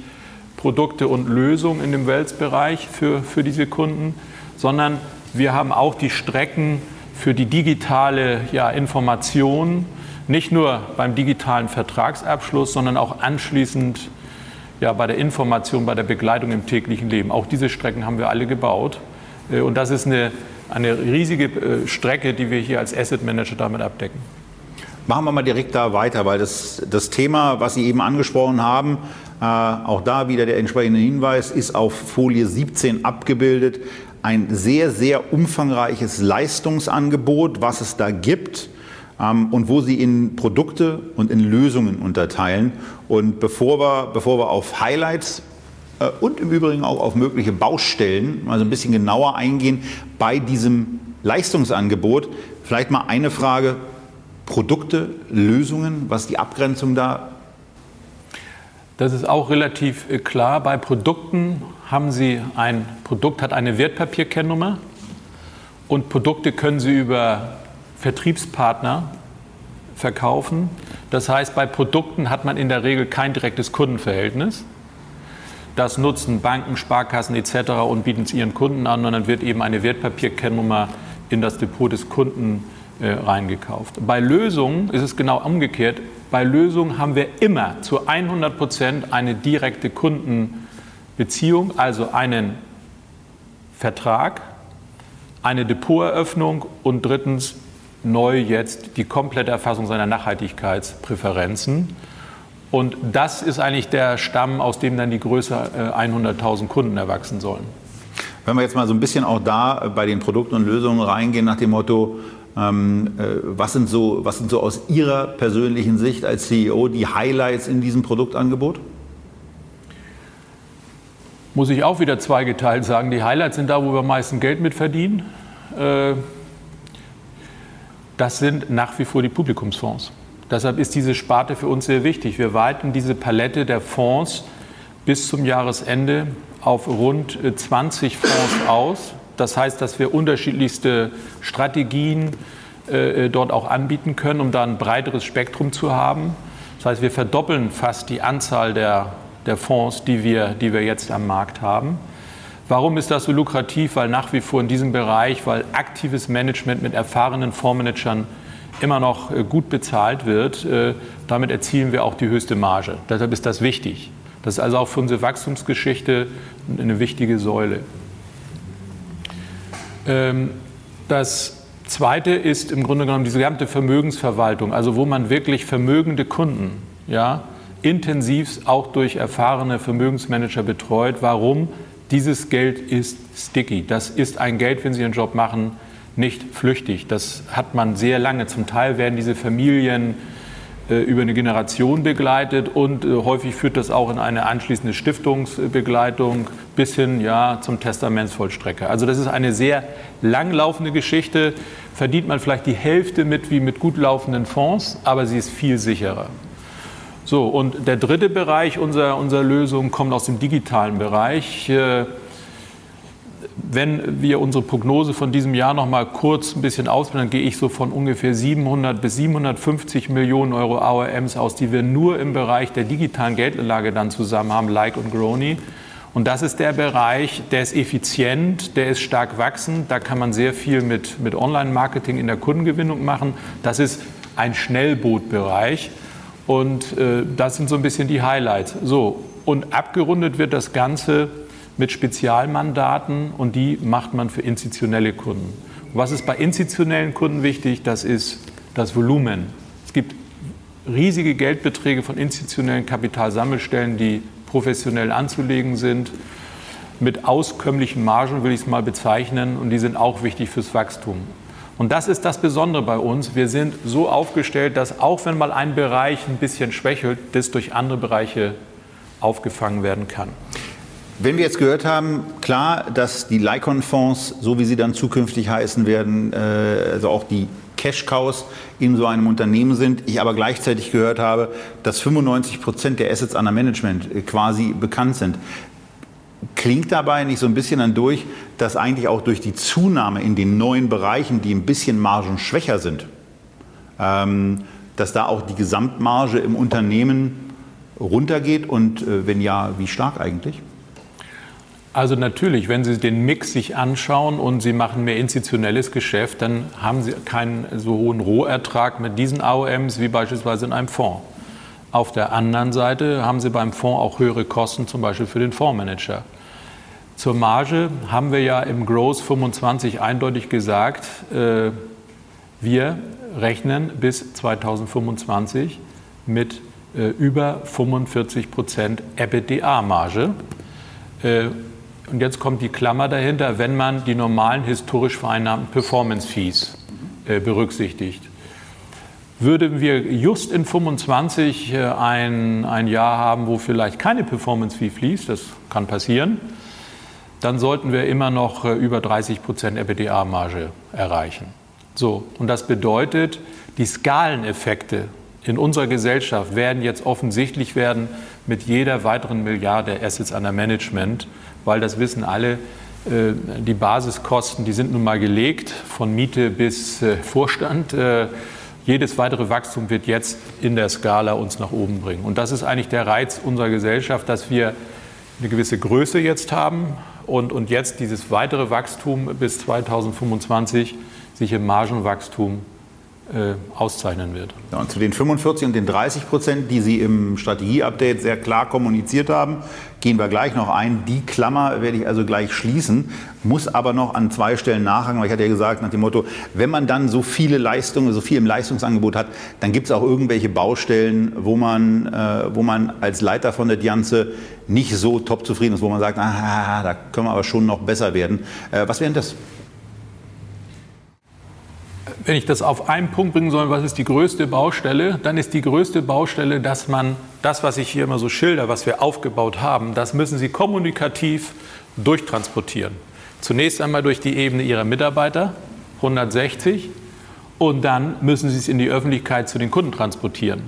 Produkte und Lösungen in dem Wealth-Bereich für, für diese Kunden, sondern wir haben auch die Strecken für die digitale ja, Information, nicht nur beim digitalen Vertragsabschluss, sondern auch anschließend ja, bei der Information, bei der Begleitung im täglichen Leben. Auch diese Strecken haben wir alle gebaut. Äh, und das ist eine, eine riesige äh, Strecke, die wir hier als Asset Manager damit abdecken. Machen wir mal direkt da weiter, weil das, das Thema, was Sie eben angesprochen haben, äh, auch da wieder der entsprechende Hinweis, ist auf Folie 17 abgebildet ein sehr, sehr umfangreiches Leistungsangebot, was es da gibt. ähm, und wo Sie in Produkte und in Lösungen unterteilen. Und bevor wir, bevor wir auf Highlights äh, und im Übrigen auch auf mögliche Baustellen mal so ein bisschen genauer eingehen bei diesem Leistungsangebot, vielleicht mal eine Frage, Produkte, Lösungen, was die Abgrenzung da? Das ist auch relativ äh, klar. Bei Produkten haben Sie ein Produkt hat eine Wertpapierkennnummer und Produkte können Sie über Vertriebspartner verkaufen. Das heißt, bei Produkten hat man in der Regel kein direktes Kundenverhältnis. Das nutzen Banken, Sparkassen etc. und bieten es ihren Kunden an und dann wird eben eine Wertpapierkennnummer in das Depot des Kunden äh, reingekauft. Bei Lösungen ist es genau umgekehrt. Bei Lösungen haben wir immer zu 100 Prozent eine direkte Kundenbeziehung, also einen Vertrag, eine Depoteröffnung und drittens neu jetzt die komplette Erfassung seiner Nachhaltigkeitspräferenzen. Und das ist eigentlich der Stamm, aus dem dann die größer 100.000 Kunden erwachsen sollen. Wenn wir jetzt mal so ein bisschen auch da bei den Produkten und Lösungen reingehen, nach dem Motto, ähm, äh, was, sind so, was sind so aus Ihrer persönlichen Sicht als CEO die Highlights in diesem Produktangebot? Muss ich auch wieder zweigeteilt sagen. Die Highlights sind da, wo wir am meisten Geld mit verdienen. Äh, das sind nach wie vor die Publikumsfonds. Deshalb ist diese Sparte für uns sehr wichtig. Wir weiten diese Palette der Fonds bis zum Jahresende auf rund 20 äh, Fonds aus. Das heißt, dass wir unterschiedlichste Strategien äh, dort auch anbieten können, um da ein breiteres Spektrum zu haben. Das heißt, wir verdoppeln fast die Anzahl der, der Fonds, die wir, die wir jetzt am Markt haben. Warum ist das so lukrativ? Weil nach wie vor in diesem Bereich, weil aktives Management mit erfahrenen Fondsmanagern immer noch äh, gut bezahlt wird, äh, damit erzielen wir auch die höchste Marge. Deshalb ist das wichtig. Das ist also auch für unsere Wachstumsgeschichte eine wichtige Säule. Ähm, das Zweite ist im Grunde genommen diese gesamte Vermögensverwaltung, also wo man wirklich vermögende Kunden ja, intensiv auch durch erfahrene Vermögensmanager betreut. Warum? Dieses Geld ist sticky. Das ist ein Geld, wenn Sie Ihren Job machen, nicht flüchtig. Das hat man sehr lange. Zum Teil werden diese Familien äh, über eine Generation begleitet und äh, häufig führt das auch in eine anschließende Stiftungsbegleitung bis hin ja, zum Testamentsvollstrecker. Also das ist eine sehr langlaufende Geschichte. Verdient man vielleicht die Hälfte mit wie mit gut laufenden Fonds, aber sie ist viel sicherer. So, und der dritte Bereich unserer, unserer Lösung kommt aus dem digitalen Bereich. Äh, wenn wir unsere Prognose von diesem Jahr noch mal kurz ein bisschen ausblenden, dann gehe ich so von ungefähr 700 bis 750 Millionen Euro AOMs aus, die wir nur im Bereich der digitalen Geldanlage dann zusammen haben, Like und Grony. Und das ist der Bereich, der ist effizient, der ist stark wachsend. Da kann man sehr viel mit, mit Online-Marketing in der Kundengewinnung machen. Das ist ein Schnellbootbereich. Und äh, das sind so ein bisschen die Highlights. So, und abgerundet wird das Ganze mit Spezialmandaten und die macht man für institutionelle Kunden. was ist bei institutionellen Kunden wichtig? Das ist das Volumen. Es gibt riesige Geldbeträge von institutionellen Kapitalsammelstellen, die professionell anzulegen sind, mit auskömmlichen Margen will ich es mal bezeichnen und die sind auch wichtig fürs Wachstum. Und das ist das Besondere bei uns. Wir sind so aufgestellt, dass auch wenn mal ein Bereich ein bisschen schwächelt, das durch andere Bereiche aufgefangen werden kann. Wenn wir jetzt gehört haben, klar, dass die Lycon-Fonds, so wie sie dann zukünftig heißen werden, äh, also auch die Cash-Cows in so einem Unternehmen sind. Ich aber gleichzeitig gehört habe, dass 95 Prozent der Assets under Management äh, quasi bekannt sind. Klingt dabei nicht so ein bisschen dann durch, dass eigentlich auch durch die Zunahme in den neuen Bereichen, die ein bisschen margenschwächer sind, ähm, dass da auch die Gesamtmarge im Unternehmen runtergeht und äh, wenn ja, wie stark eigentlich? Also natürlich, wenn Sie den Mix sich anschauen und Sie machen mehr institutionelles Geschäft, dann haben Sie keinen so hohen Rohertrag mit diesen AOMs wie beispielsweise in einem Fonds. Auf der anderen Seite haben Sie beim Fonds auch höhere Kosten, zum Beispiel für den Fondsmanager. Zur Marge haben wir ja im Growth 25 eindeutig gesagt, äh, wir rechnen bis 2025 mit äh, über 45 Prozent EBITDA-Marge. Äh, und jetzt kommt die Klammer dahinter, wenn man die normalen historisch vereinnahmten Performance Fees äh, berücksichtigt. Würden wir just in 25 äh, ein, ein Jahr haben, wo vielleicht keine Performance Fee fließt, das kann passieren, dann sollten wir immer noch äh, über 30 Prozent EBITDA-Marge erreichen. So, und das bedeutet, die Skaleneffekte in unserer Gesellschaft werden jetzt offensichtlich werden mit jeder weiteren Milliarde Assets under Management, weil das wissen alle, äh, die Basiskosten, die sind nun mal gelegt, von Miete bis Vorstand jedes weitere Wachstum wird jetzt in der Skala uns nach oben bringen. Und das ist eigentlich der Reiz unserer Gesellschaft, dass wir eine gewisse Größe jetzt haben und, und jetzt dieses weitere Wachstum bis 2025 sich im Margenwachstum äh, auszeichnen wird. Ja, und zu den 45 und den 30 Prozent, die Sie im Strategieupdate sehr klar kommuniziert haben, gehen wir gleich noch ein. Die Klammer werde ich also gleich schließen, muss aber noch an zwei Stellen nachhaken, weil ich hatte ja gesagt, nach dem Motto, wenn man dann so viele Leistungen, so viel im Leistungsangebot hat, dann gibt es auch irgendwelche Baustellen, wo man, äh, wo man als Leiter von der Dianze nicht so top zufrieden ist, wo man sagt, ah, da können wir aber schon noch besser werden. Äh, was wären das? Wenn ich das auf einen Punkt bringen soll, was ist die größte Baustelle, dann ist die größte Baustelle, dass man das, was ich hier immer so schilder, was wir aufgebaut haben, das müssen Sie kommunikativ durchtransportieren. Zunächst einmal durch die Ebene Ihrer Mitarbeiter, 160, und dann müssen Sie es in die Öffentlichkeit zu den Kunden transportieren.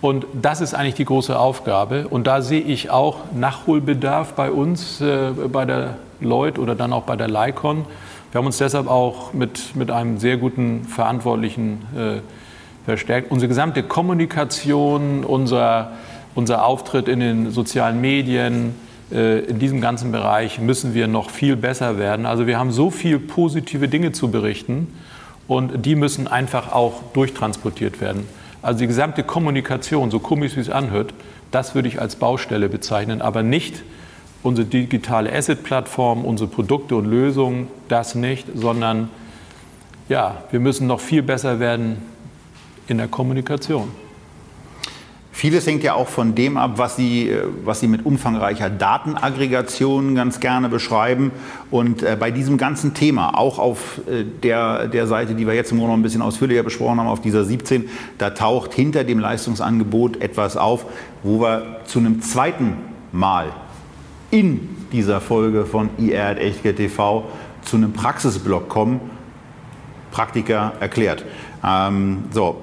Und das ist eigentlich die große Aufgabe. Und da sehe ich auch Nachholbedarf bei uns, äh, bei der Lloyd oder dann auch bei der Lycon wir haben uns deshalb auch mit, mit einem sehr guten Verantwortlichen äh, verstärkt. Unsere gesamte Kommunikation, unser, unser Auftritt in den sozialen Medien, äh, in diesem ganzen Bereich müssen wir noch viel besser werden. Also wir haben so viele positive Dinge zu berichten und die müssen einfach auch durchtransportiert werden. Also die gesamte Kommunikation, so komisch wie es anhört, das würde ich als Baustelle bezeichnen, aber nicht unsere digitale Asset-Plattform, unsere Produkte und Lösungen, das nicht, sondern ja, wir müssen noch viel besser werden in der Kommunikation. Vieles hängt ja auch von dem ab, was Sie, was Sie mit umfangreicher Datenaggregation ganz gerne beschreiben. Und äh, bei diesem ganzen Thema, auch auf äh, der, der Seite, die wir jetzt im Grunde noch ein bisschen ausführlicher besprochen haben, auf dieser 17, da taucht hinter dem Leistungsangebot etwas auf, wo wir zu einem zweiten Mal in dieser Folge von IR at Echtgeld TV zu einem Praxisblock kommen. Praktiker erklärt. Ähm, so,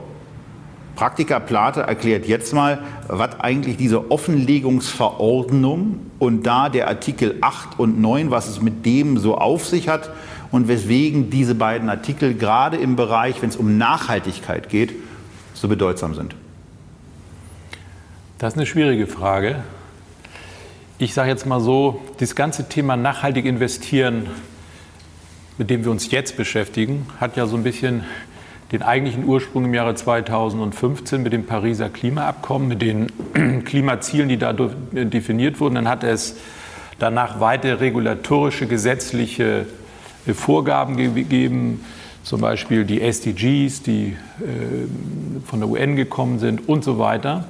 Praktiker Plate erklärt jetzt mal, was eigentlich diese Offenlegungsverordnung und da der Artikel 8 und 9, was es mit dem so auf sich hat und weswegen diese beiden Artikel gerade im Bereich, wenn es um Nachhaltigkeit geht, so bedeutsam sind. Das ist eine schwierige Frage ich sage jetzt mal so, das ganze Thema nachhaltig investieren, mit dem wir uns jetzt beschäftigen, hat ja so ein bisschen den eigentlichen Ursprung im Jahre 2015 mit dem Pariser Klimaabkommen, mit den <clears throat> Klimazielen, die da definiert wurden. Dann hat es danach weitere regulatorische, gesetzliche äh, Vorgaben gegeben, zum Beispiel die SDGs, die äh, von der UN gekommen sind und so weiter.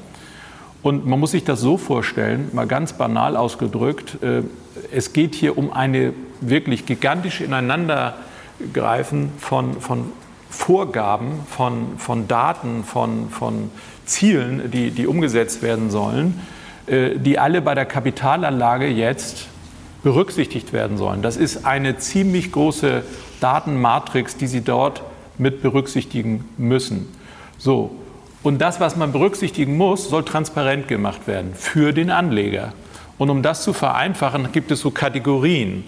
Und man muss sich das so vorstellen, mal ganz banal ausgedrückt, äh, es geht hier um eine wirklich gigantische Ineinandergreifen von, von Vorgaben, von, von Daten, von, von Zielen, die, die umgesetzt werden sollen, äh, die alle bei der Kapitalanlage jetzt berücksichtigt werden sollen. Das ist eine ziemlich große Datenmatrix, die Sie dort mit berücksichtigen müssen. So, und das, was man berücksichtigen muss, soll transparent gemacht werden für den Anleger. Und um das zu vereinfachen, gibt es so Kategorien.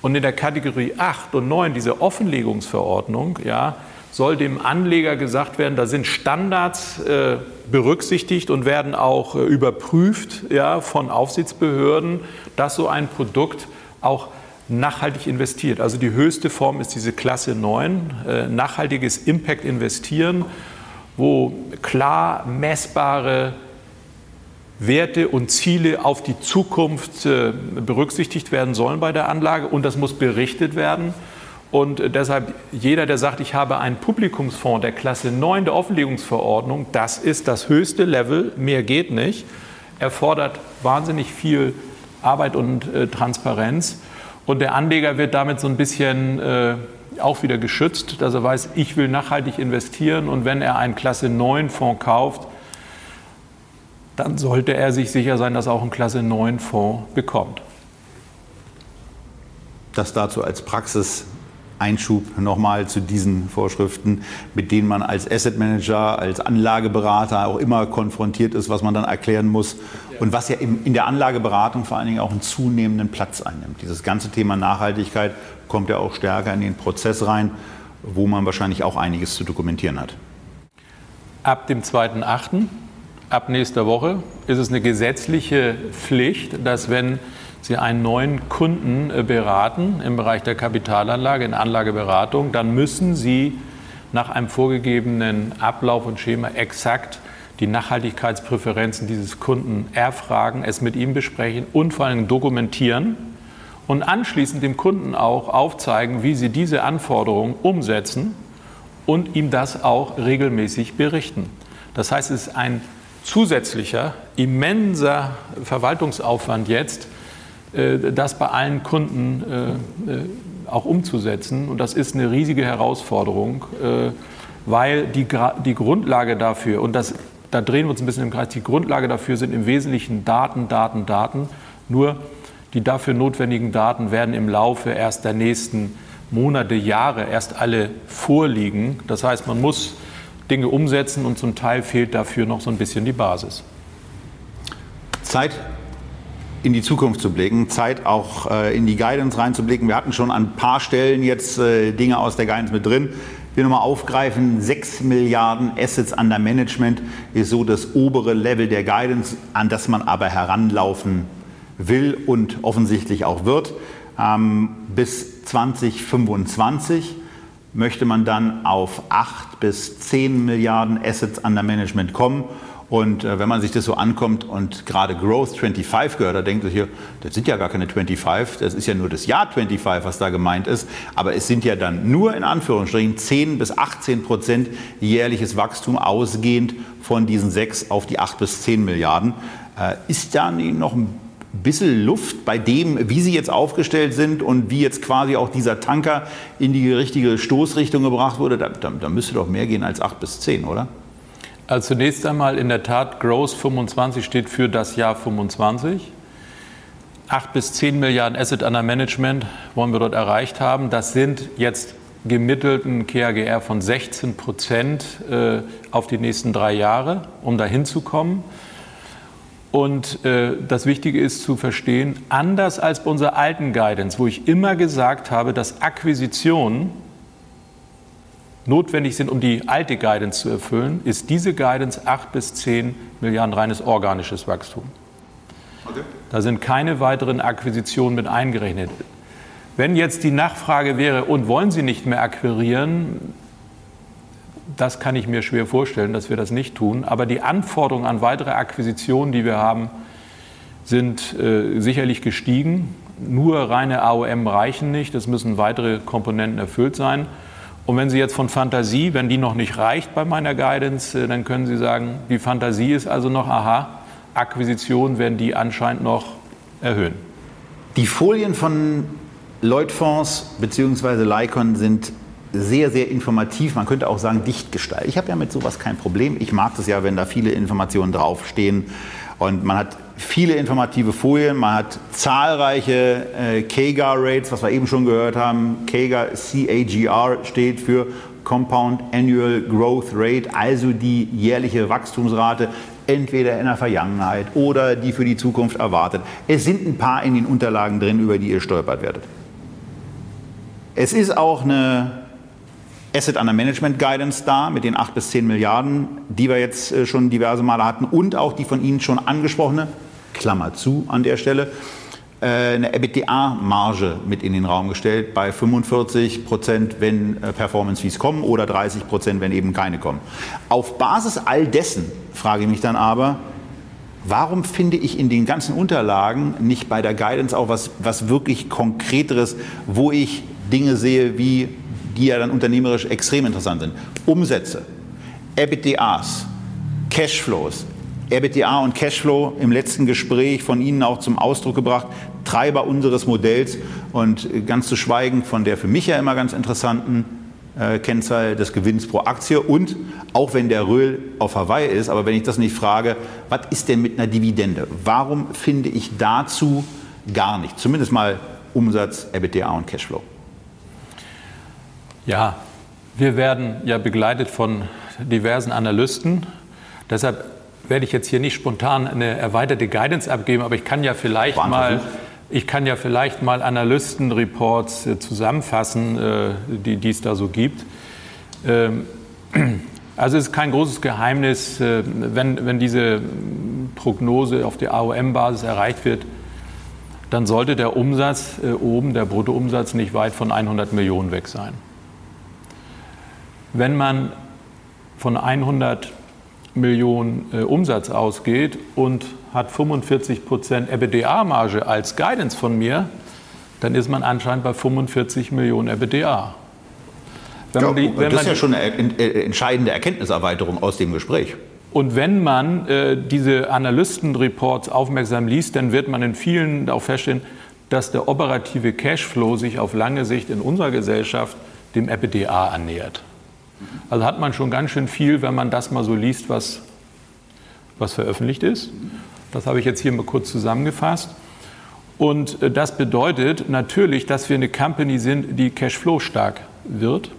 Und in der Kategorie 8 und 9, diese Offenlegungsverordnung, ja, soll dem Anleger gesagt werden, da sind Standards äh, berücksichtigt und werden auch äh, überprüft ja, von Aufsichtsbehörden, dass so ein Produkt auch nachhaltig investiert. Also die höchste Form ist diese Klasse 9, äh, nachhaltiges Impact investieren wo klar messbare Werte und Ziele auf die Zukunft äh, berücksichtigt werden sollen bei der Anlage und das muss berichtet werden. Und äh, deshalb jeder, der sagt, ich habe einen Publikumsfonds der Klasse 9 der Offenlegungsverordnung, das ist das höchste Level, mehr geht nicht, erfordert wahnsinnig viel Arbeit und äh, Transparenz. Und der Anleger wird damit so ein bisschen auch wieder geschützt, dass er weiß, ich will nachhaltig investieren und wenn er einen Klasse 9 Fonds kauft, dann sollte er sich sicher sein, dass er auch einen Klasse 9 Fonds bekommt. Das dazu als Praxiseinschub nochmal zu diesen Vorschriften, mit denen man als Asset Manager, als Anlageberater auch immer konfrontiert ist, was man dann erklären muss und was ja in der Anlageberatung vor allen Dingen auch einen zunehmenden Platz einnimmt. Dieses ganze Thema Nachhaltigkeit kommt ja auch stärker in den Prozess rein, wo man wahrscheinlich auch einiges zu dokumentieren hat. Ab dem 2.8., ab nächster Woche, ist es eine gesetzliche Pflicht, dass wenn Sie einen neuen Kunden äh, beraten im Bereich der Kapitalanlage, in Anlageberatung, dann müssen Sie nach einem vorgegebenen Ablauf und Schema exakt die Nachhaltigkeitspräferenzen dieses Kunden erfragen, es mit ihm besprechen und vor allem dokumentieren und anschließend dem Kunden auch aufzeigen, wie sie diese Anforderungen umsetzen und ihm das auch regelmäßig berichten. Das heißt, es ist ein zusätzlicher, immenser Verwaltungsaufwand jetzt, das bei allen Kunden äh, äh, auch umzusetzen. Und das ist eine riesige Herausforderung, weil die, die Grundlage dafür, und das, da drehen wir uns ein bisschen im Kreis, die Grundlage dafür sind im Wesentlichen Daten, Daten, Daten. Nur die dafür notwendigen Daten werden im Laufe erst der nächsten Monate, Jahre erst alle vorliegen. Das heißt, man muss Dinge umsetzen und zum Teil fehlt dafür noch so ein bisschen die Basis. Zeit in die Zukunft zu blicken, Zeit auch äh, in die Guidance reinzublicken. Wir hatten schon an ein paar Stellen jetzt äh, Dinge aus der Guidance mit drin. Will nochmal aufgreifen, 6 Milliarden Assets under Management ist so das obere Level der Guidance, an das man aber heranlaufen will und offensichtlich auch wird. Ähm, bis 2025 möchte man dann auf 8 bis 10 Milliarden Assets under Management kommen. Und äh, wenn man sich das so ankommt und gerade Growth 25 gehört, da denkt sich hier, das sind ja gar keine 25, das ist ja nur das Jahr 25, was da gemeint ist. Aber es sind ja dann nur in Anführungsstrichen 10 bis 18 Prozent jährliches Wachstum ausgehend von diesen 6 auf die 8 bis 10 Milliarden. Äh, ist da noch ein bisschen Luft bei dem, wie sie jetzt aufgestellt sind und wie jetzt quasi auch dieser Tanker in die richtige Stoßrichtung gebracht wurde, da, da, da müsste doch mehr gehen als 8 bis 10, oder? Also zunächst einmal in der Tat, Growth 25 steht für das Jahr 25. 8 bis 10 Milliarden Asset under Management wollen wir dort erreicht haben. Das sind jetzt gemittelten KAGR von 16 Prozent äh, auf die nächsten drei Jahre, um dahin zu kommen. Und äh, das Wichtige ist zu verstehen, anders als bei unserer alten Guidance, wo ich immer gesagt habe, dass Akquisitionen notwendig sind, um die alte Guidance zu erfüllen, ist diese Guidance 8 bis 10 Milliarden reines organisches Wachstum. Okay. Da sind keine weiteren Akquisitionen mit eingerechnet. Wenn jetzt die Nachfrage wäre, und wollen Sie nicht mehr akquirieren, das kann ich mir schwer vorstellen, dass wir das nicht tun. Aber die Anforderungen an weitere Akquisitionen, die wir haben, sind äh, sicherlich gestiegen. Nur reine AOM reichen nicht. Es müssen weitere Komponenten erfüllt sein. Und wenn Sie jetzt von Fantasie, wenn die noch nicht reicht bei meiner Guidance, äh, dann können Sie sagen, die Fantasie ist also noch, aha, Akquisitionen werden die anscheinend noch erhöhen. Die Folien von Lloyd-Fonds bzw. Lycon sind sehr, sehr informativ, man könnte auch sagen dicht gestaltet. Ich habe ja mit sowas kein Problem. Ich mag das ja, wenn da viele Informationen draufstehen. Und man hat viele informative Folien, man hat zahlreiche äh, KGAR-Rates, was wir eben schon gehört haben. KGAR, CAGR steht für Compound Annual Growth Rate, also die jährliche Wachstumsrate, entweder in der Vergangenheit oder die für die Zukunft erwartet. Es sind ein paar in den Unterlagen drin, über die ihr stolpert werdet. Es ist auch eine Asset Under Management Guidance da mit den 8 bis 10 Milliarden, die wir jetzt äh, schon diverse Male hatten und auch die von Ihnen schon angesprochene, Klammer zu an der Stelle, äh, eine EBITDA-Marge mit in den Raum gestellt bei 45 Prozent, wenn äh, Performance-Fees kommen oder 30 Prozent, wenn eben keine kommen. Auf Basis all dessen frage ich mich dann aber, warum finde ich in den ganzen Unterlagen nicht bei der Guidance auch was, was wirklich Konkreteres, wo ich Dinge sehe wie die ja dann unternehmerisch extrem interessant sind. Umsätze, EBITDAs, Cashflows. EBITDA und Cashflow im letzten Gespräch von Ihnen auch zum Ausdruck gebracht, Treiber unseres Modells und ganz zu schweigen von der für mich ja immer ganz interessanten äh, Kennzahl des Gewinns pro Aktie und auch wenn der Röhl auf Hawaii ist, aber wenn ich das nicht frage, was ist denn mit einer Dividende? Warum finde ich dazu gar nicht? Zumindest mal Umsatz, EBITDA und Cashflow. Ja, wir werden ja begleitet von diversen Analysten. Deshalb werde ich jetzt hier nicht spontan eine erweiterte Guidance abgeben, aber ich kann ja vielleicht mal ich kann ja vielleicht mal Analystenreports äh, zusammenfassen, äh, die, es da so gibt. Ähm, <clears throat> also es ist kein großes Geheimnis, äh, wenn, wenn diese Prognose auf der AOM-Basis erreicht wird, dann sollte der Umsatz äh, oben, der Bruttoumsatz, nicht weit von 100 Millionen weg sein. Wenn man von 100 Millionen äh, Umsatz ausgeht und hat 45 Prozent EBITDA-Marge als Guidance von mir, dann ist man anscheinend bei 45 Millionen EBITDA. Ja, die, das ist ja schon eine äh, entscheidende Erkenntniserweiterung aus dem Gespräch. Und wenn man äh, diese Analystenreports aufmerksam liest, dann wird man in vielen auch feststellen, dass der operative Cashflow sich auf lange Sicht in unserer Gesellschaft dem EBITDA annähert. Also hat man schon ganz schön viel, wenn man das mal so liest, was, was veröffentlicht ist. Das habe ich jetzt hier mal kurz zusammengefasst. Und äh, das bedeutet natürlich, dass wir eine Company sind, die Cashflow stark wird.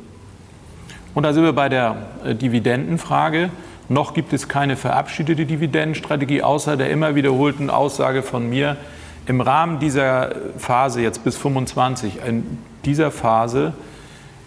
Und da sind wir bei der äh, Dividendenfrage. Noch gibt es keine verabschiedete Dividendenstrategie, außer der immer wiederholten Aussage von mir, im Rahmen dieser Phase jetzt bis 25, in dieser Phase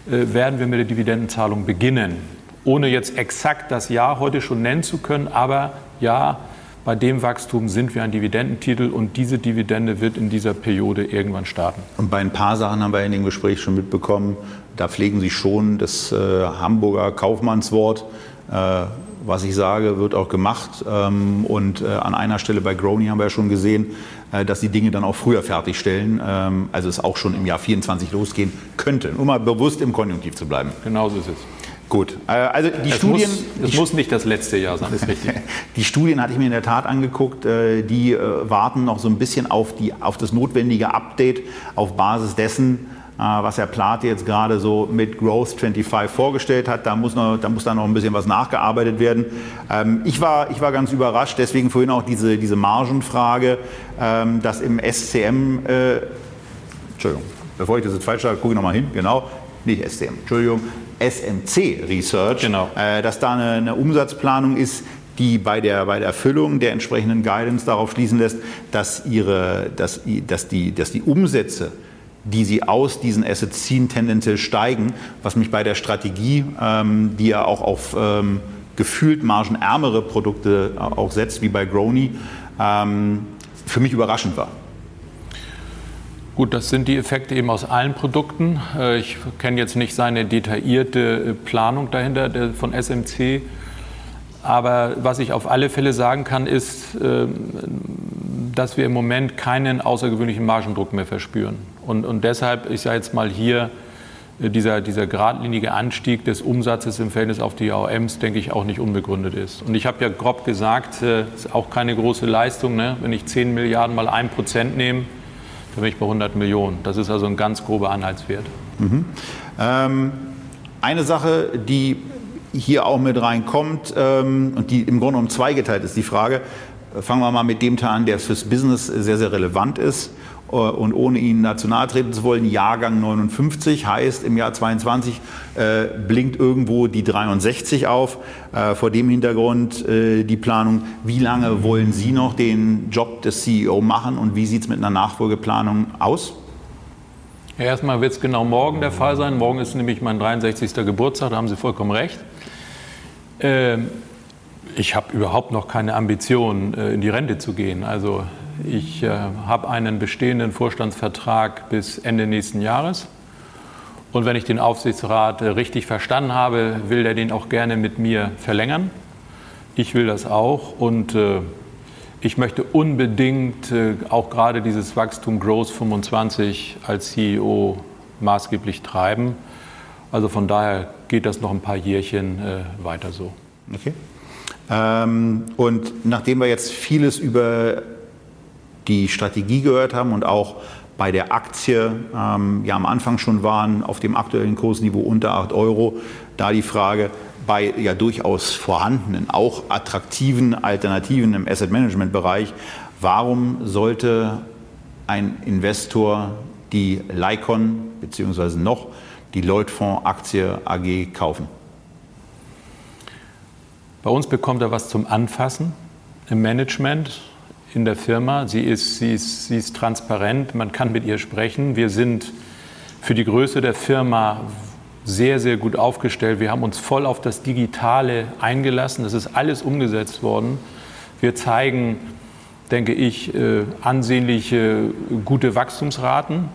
werden wir mit der Dividendenzahlung beginnen. Ohne jetzt exakt das Jahr heute schon nennen zu können, aber ja, bei dem Wachstum sind wir ein Dividendentitel und diese Dividende wird in dieser Periode irgendwann starten. Und bei ein paar Sachen haben wir in dem Gespräch schon mitbekommen, da pflegen Sie schon das äh, Hamburger Kaufmannswort. Äh, was ich sage, wird auch gemacht. Ähm, und äh, an einer Stelle bei Grony haben wir ja schon gesehen, äh, dass die Dinge dann auch früher fertigstellen. Ähm, also es auch schon im Jahr 24 losgehen könnte, um mal bewusst im Konjunktiv zu bleiben. Genau so ist es. Gut, äh, also die es Studien. Muss, es muss nicht das letzte Jahr sein, ist richtig. <laughs> die Studien hatte ich mir in der Tat angeguckt. Die warten noch so ein bisschen auf, die, auf das notwendige Update auf Basis dessen, äh, was Herr Plate jetzt gerade so mit Growth 25 vorgestellt hat. Da muss, noch, da muss da noch ein bisschen was nachgearbeitet werden. Ähm, ich, war, ich war ganz überrascht, deswegen vorhin auch diese, diese Margenfrage, ähm, dass im SCM, äh, Entschuldigung, bevor ich das jetzt falsch sage, gucke ich nochmal hin, genau, nicht SCM, Entschuldigung, SMC Research, genau. äh, dass da eine, eine Umsatzplanung ist, die bei der, bei der Erfüllung der entsprechenden Guidance darauf schließen lässt, dass, ihre, dass, dass, die, dass die Umsätze die sie aus diesen Assets ziehen, tendenziell steigen, was mich bei der Strategie, ähm, die ja auch auf ähm, gefühlt margenärmere Produkte äh, auch setzt, wie bei Grony, ähm, für mich überraschend war. Gut, das sind die Effekte eben aus allen Produkten. Äh, ich kenne jetzt nicht seine detaillierte äh, Planung dahinter von SMC. Aber was ich auf alle Fälle sagen kann, ist, ähm, dass wir im Moment keinen außergewöhnlichen Margendruck mehr verspüren. Und, und deshalb ist ja jetzt mal hier äh, dieser, dieser geradlinige Anstieg des Umsatzes im Verhältnis auf die AOMs, denke ich, auch nicht unbegründet ist. Und ich habe ja grob gesagt, es ist auch keine große Leistung, ne? wenn ich 10 Milliarden mal 1 Prozent nehme, dann bin ich bei 100 Millionen. Das ist also ein ganz grober Anhaltswert. Mhm. Ähm, eine Sache, die hier auch mit reinkommt ähm, und die im Grunde um zweigeteilt ist, die Frage, fangen wir mal mit dem Teil an, der fürs Business sehr, sehr relevant ist. Äh, und ohne Ihnen nahe treten zu wollen, Jahrgang 59 heißt im Jahr 22 äh, blinkt irgendwo die 63 auf. Äh, vor dem Hintergrund äh, die Planung, wie lange wollen Sie noch den Job des CEO machen und wie sieht es mit einer Nachfolgeplanung aus? Erstmal wird es genau morgen der Fall sein. Morgen ist nämlich mein 63. Geburtstag, da haben Sie vollkommen recht. Ähm, ich habe überhaupt noch keine Ambition, äh, in die Rente zu gehen. Also ich äh, habe einen bestehenden Vorstandsvertrag bis Ende nächsten Jahres. Und wenn ich den Aufsichtsrat richtig verstanden habe, will der den auch gerne mit mir verlängern. Ich will das auch und äh, ich möchte unbedingt äh, auch gerade dieses Wachstum Growth 25 als CEO maßgeblich treiben. Also von daher geht das noch ein paar Jährchen äh, weiter so. Okay. Ähm, und nachdem wir jetzt vieles über die Strategie gehört haben und auch bei der Aktie ähm, ja am Anfang schon waren, auf dem aktuellen Kursniveau unter 8 Euro. Da die Frage, bei ja durchaus vorhandenen, auch attraktiven Alternativen im Asset Management Bereich, warum sollte ein Investor die Lycon bzw. noch die Lloyd-Fonds Aktie AG kaufen? Bei uns bekommt er was zum Anfassen im Management in der Firma. Sie ist, sie, ist, sie ist transparent, man kann mit ihr sprechen. Wir sind für die Größe der Firma sehr, sehr gut aufgestellt. Wir haben uns voll auf das Digitale eingelassen. Das ist alles umgesetzt worden. Wir zeigen, denke ich, äh, ansehnliche, gute Wachstumsraten.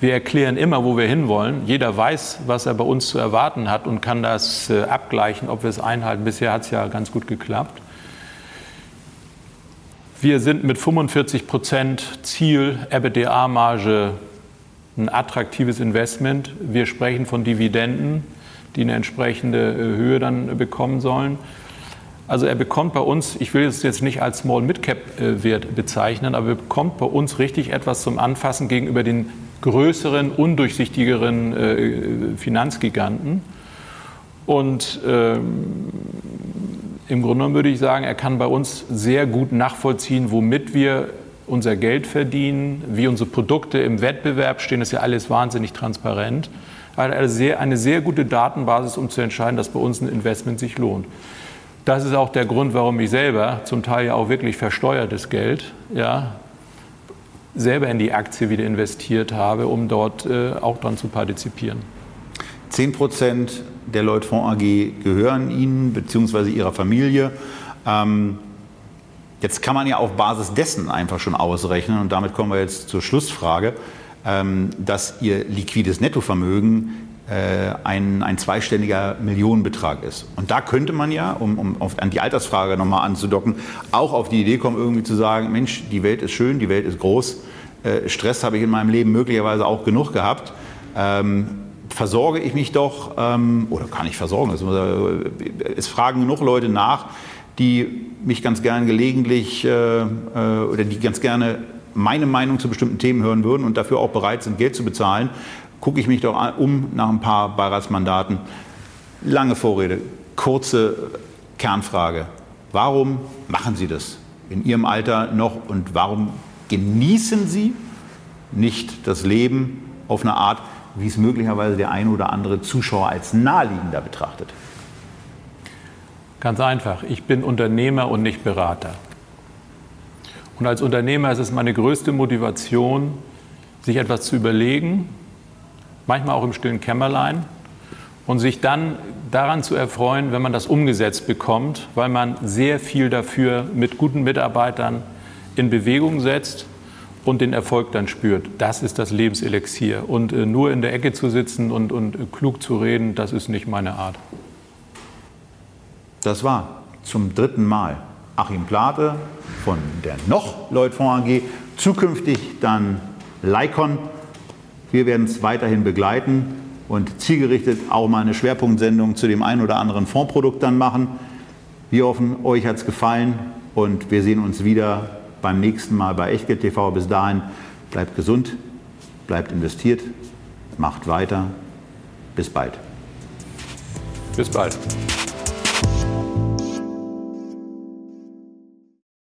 Wir erklären immer, wo wir hinwollen. Jeder weiß, was er bei uns zu erwarten hat und kann das äh, abgleichen, ob wir es einhalten. Bisher hat es ja ganz gut geklappt. Wir sind mit 45 Prozent Ziel EBITDA-Marge ein attraktives Investment. Wir sprechen von Dividenden, die eine entsprechende äh, Höhe dann bekommen sollen. Also er bekommt bei uns, ich will es jetzt nicht als Small-Mid-Cap-Wert äh, bezeichnen, aber er bekommt bei uns richtig etwas zum Anfassen gegenüber den größeren, undurchsichtigeren äh, Finanzgiganten. Und ähm, im Grunde genommen würde ich sagen, er kann bei uns sehr gut nachvollziehen, womit wir unser Geld verdienen, wie unsere Produkte im Wettbewerb stehen. Das ist ja alles wahnsinnig transparent. Hat eine sehr, eine sehr gute Datenbasis, um zu entscheiden, dass bei uns ein Investment sich lohnt. Das ist auch der Grund, warum ich selber, zum Teil ja auch wirklich versteuertes Geld, ja, selber in die Aktie wieder investiert habe, um dort äh, auch dran zu partizipieren. 10 Prozent der Lloyd Fonds AG gehören Ihnen bzw. Ihrer Familie. Ähm, jetzt kann man ja auf Basis dessen einfach schon ausrechnen, und damit kommen wir jetzt zur Schlussfrage, ähm, dass Ihr liquides Nettovermögen äh, ein, ein zweistelliger Millionenbetrag ist. Und da könnte man ja, um, um auf, an die Altersfrage nochmal anzudocken, auch auf die Idee kommen, irgendwie zu sagen, Mensch, die Welt ist schön, die Welt ist groß, äh, Stress habe ich in meinem Leben möglicherweise auch genug gehabt. Ähm, versorge ich mich doch, ähm, oder kann ich versorgen, also, es fragen genug Leute nach, die mich ganz gern gelegentlich äh, äh, oder die ganz gerne meine Meinung zu bestimmten Themen hören würden und dafür auch bereit sind, Geld zu bezahlen, gucke ich mich doch um nach ein paar Beiratsmandaten. Lange Vorrede, kurze Kernfrage. Warum machen Sie das in Ihrem Alter noch und warum genießen Sie nicht das Leben auf eine Art, wie es möglicherweise der eine oder andere Zuschauer als naheliegender betrachtet? Ganz einfach. Ich bin Unternehmer und nicht Berater. Und als Unternehmer ist es meine größte Motivation, sich etwas zu überlegen, manchmal auch im stillen Kämmerlein, und sich dann daran zu erfreuen, wenn man das umgesetzt bekommt, weil man sehr viel dafür mit guten Mitarbeitern in Bewegung setzt und den Erfolg dann spürt. Das ist das Lebenselixier. Und äh, nur in der Ecke zu sitzen und, und äh, klug zu reden, das ist nicht meine Art. Das war zum dritten Mal Achim Plate von der noch Lloyd Fonds AG, zukünftig dann Lycon. Wir werden es weiterhin begleiten und zielgerichtet auch mal eine Schwerpunktsendung zu dem einen oder anderen Fondsprodukt dann machen. Wir hoffen, euch hat es gefallen und wir sehen uns wieder beim nächsten Mal bei Echtgeld TV. Bis dahin bleibt gesund, bleibt investiert, macht weiter. Bis bald. Bis bald.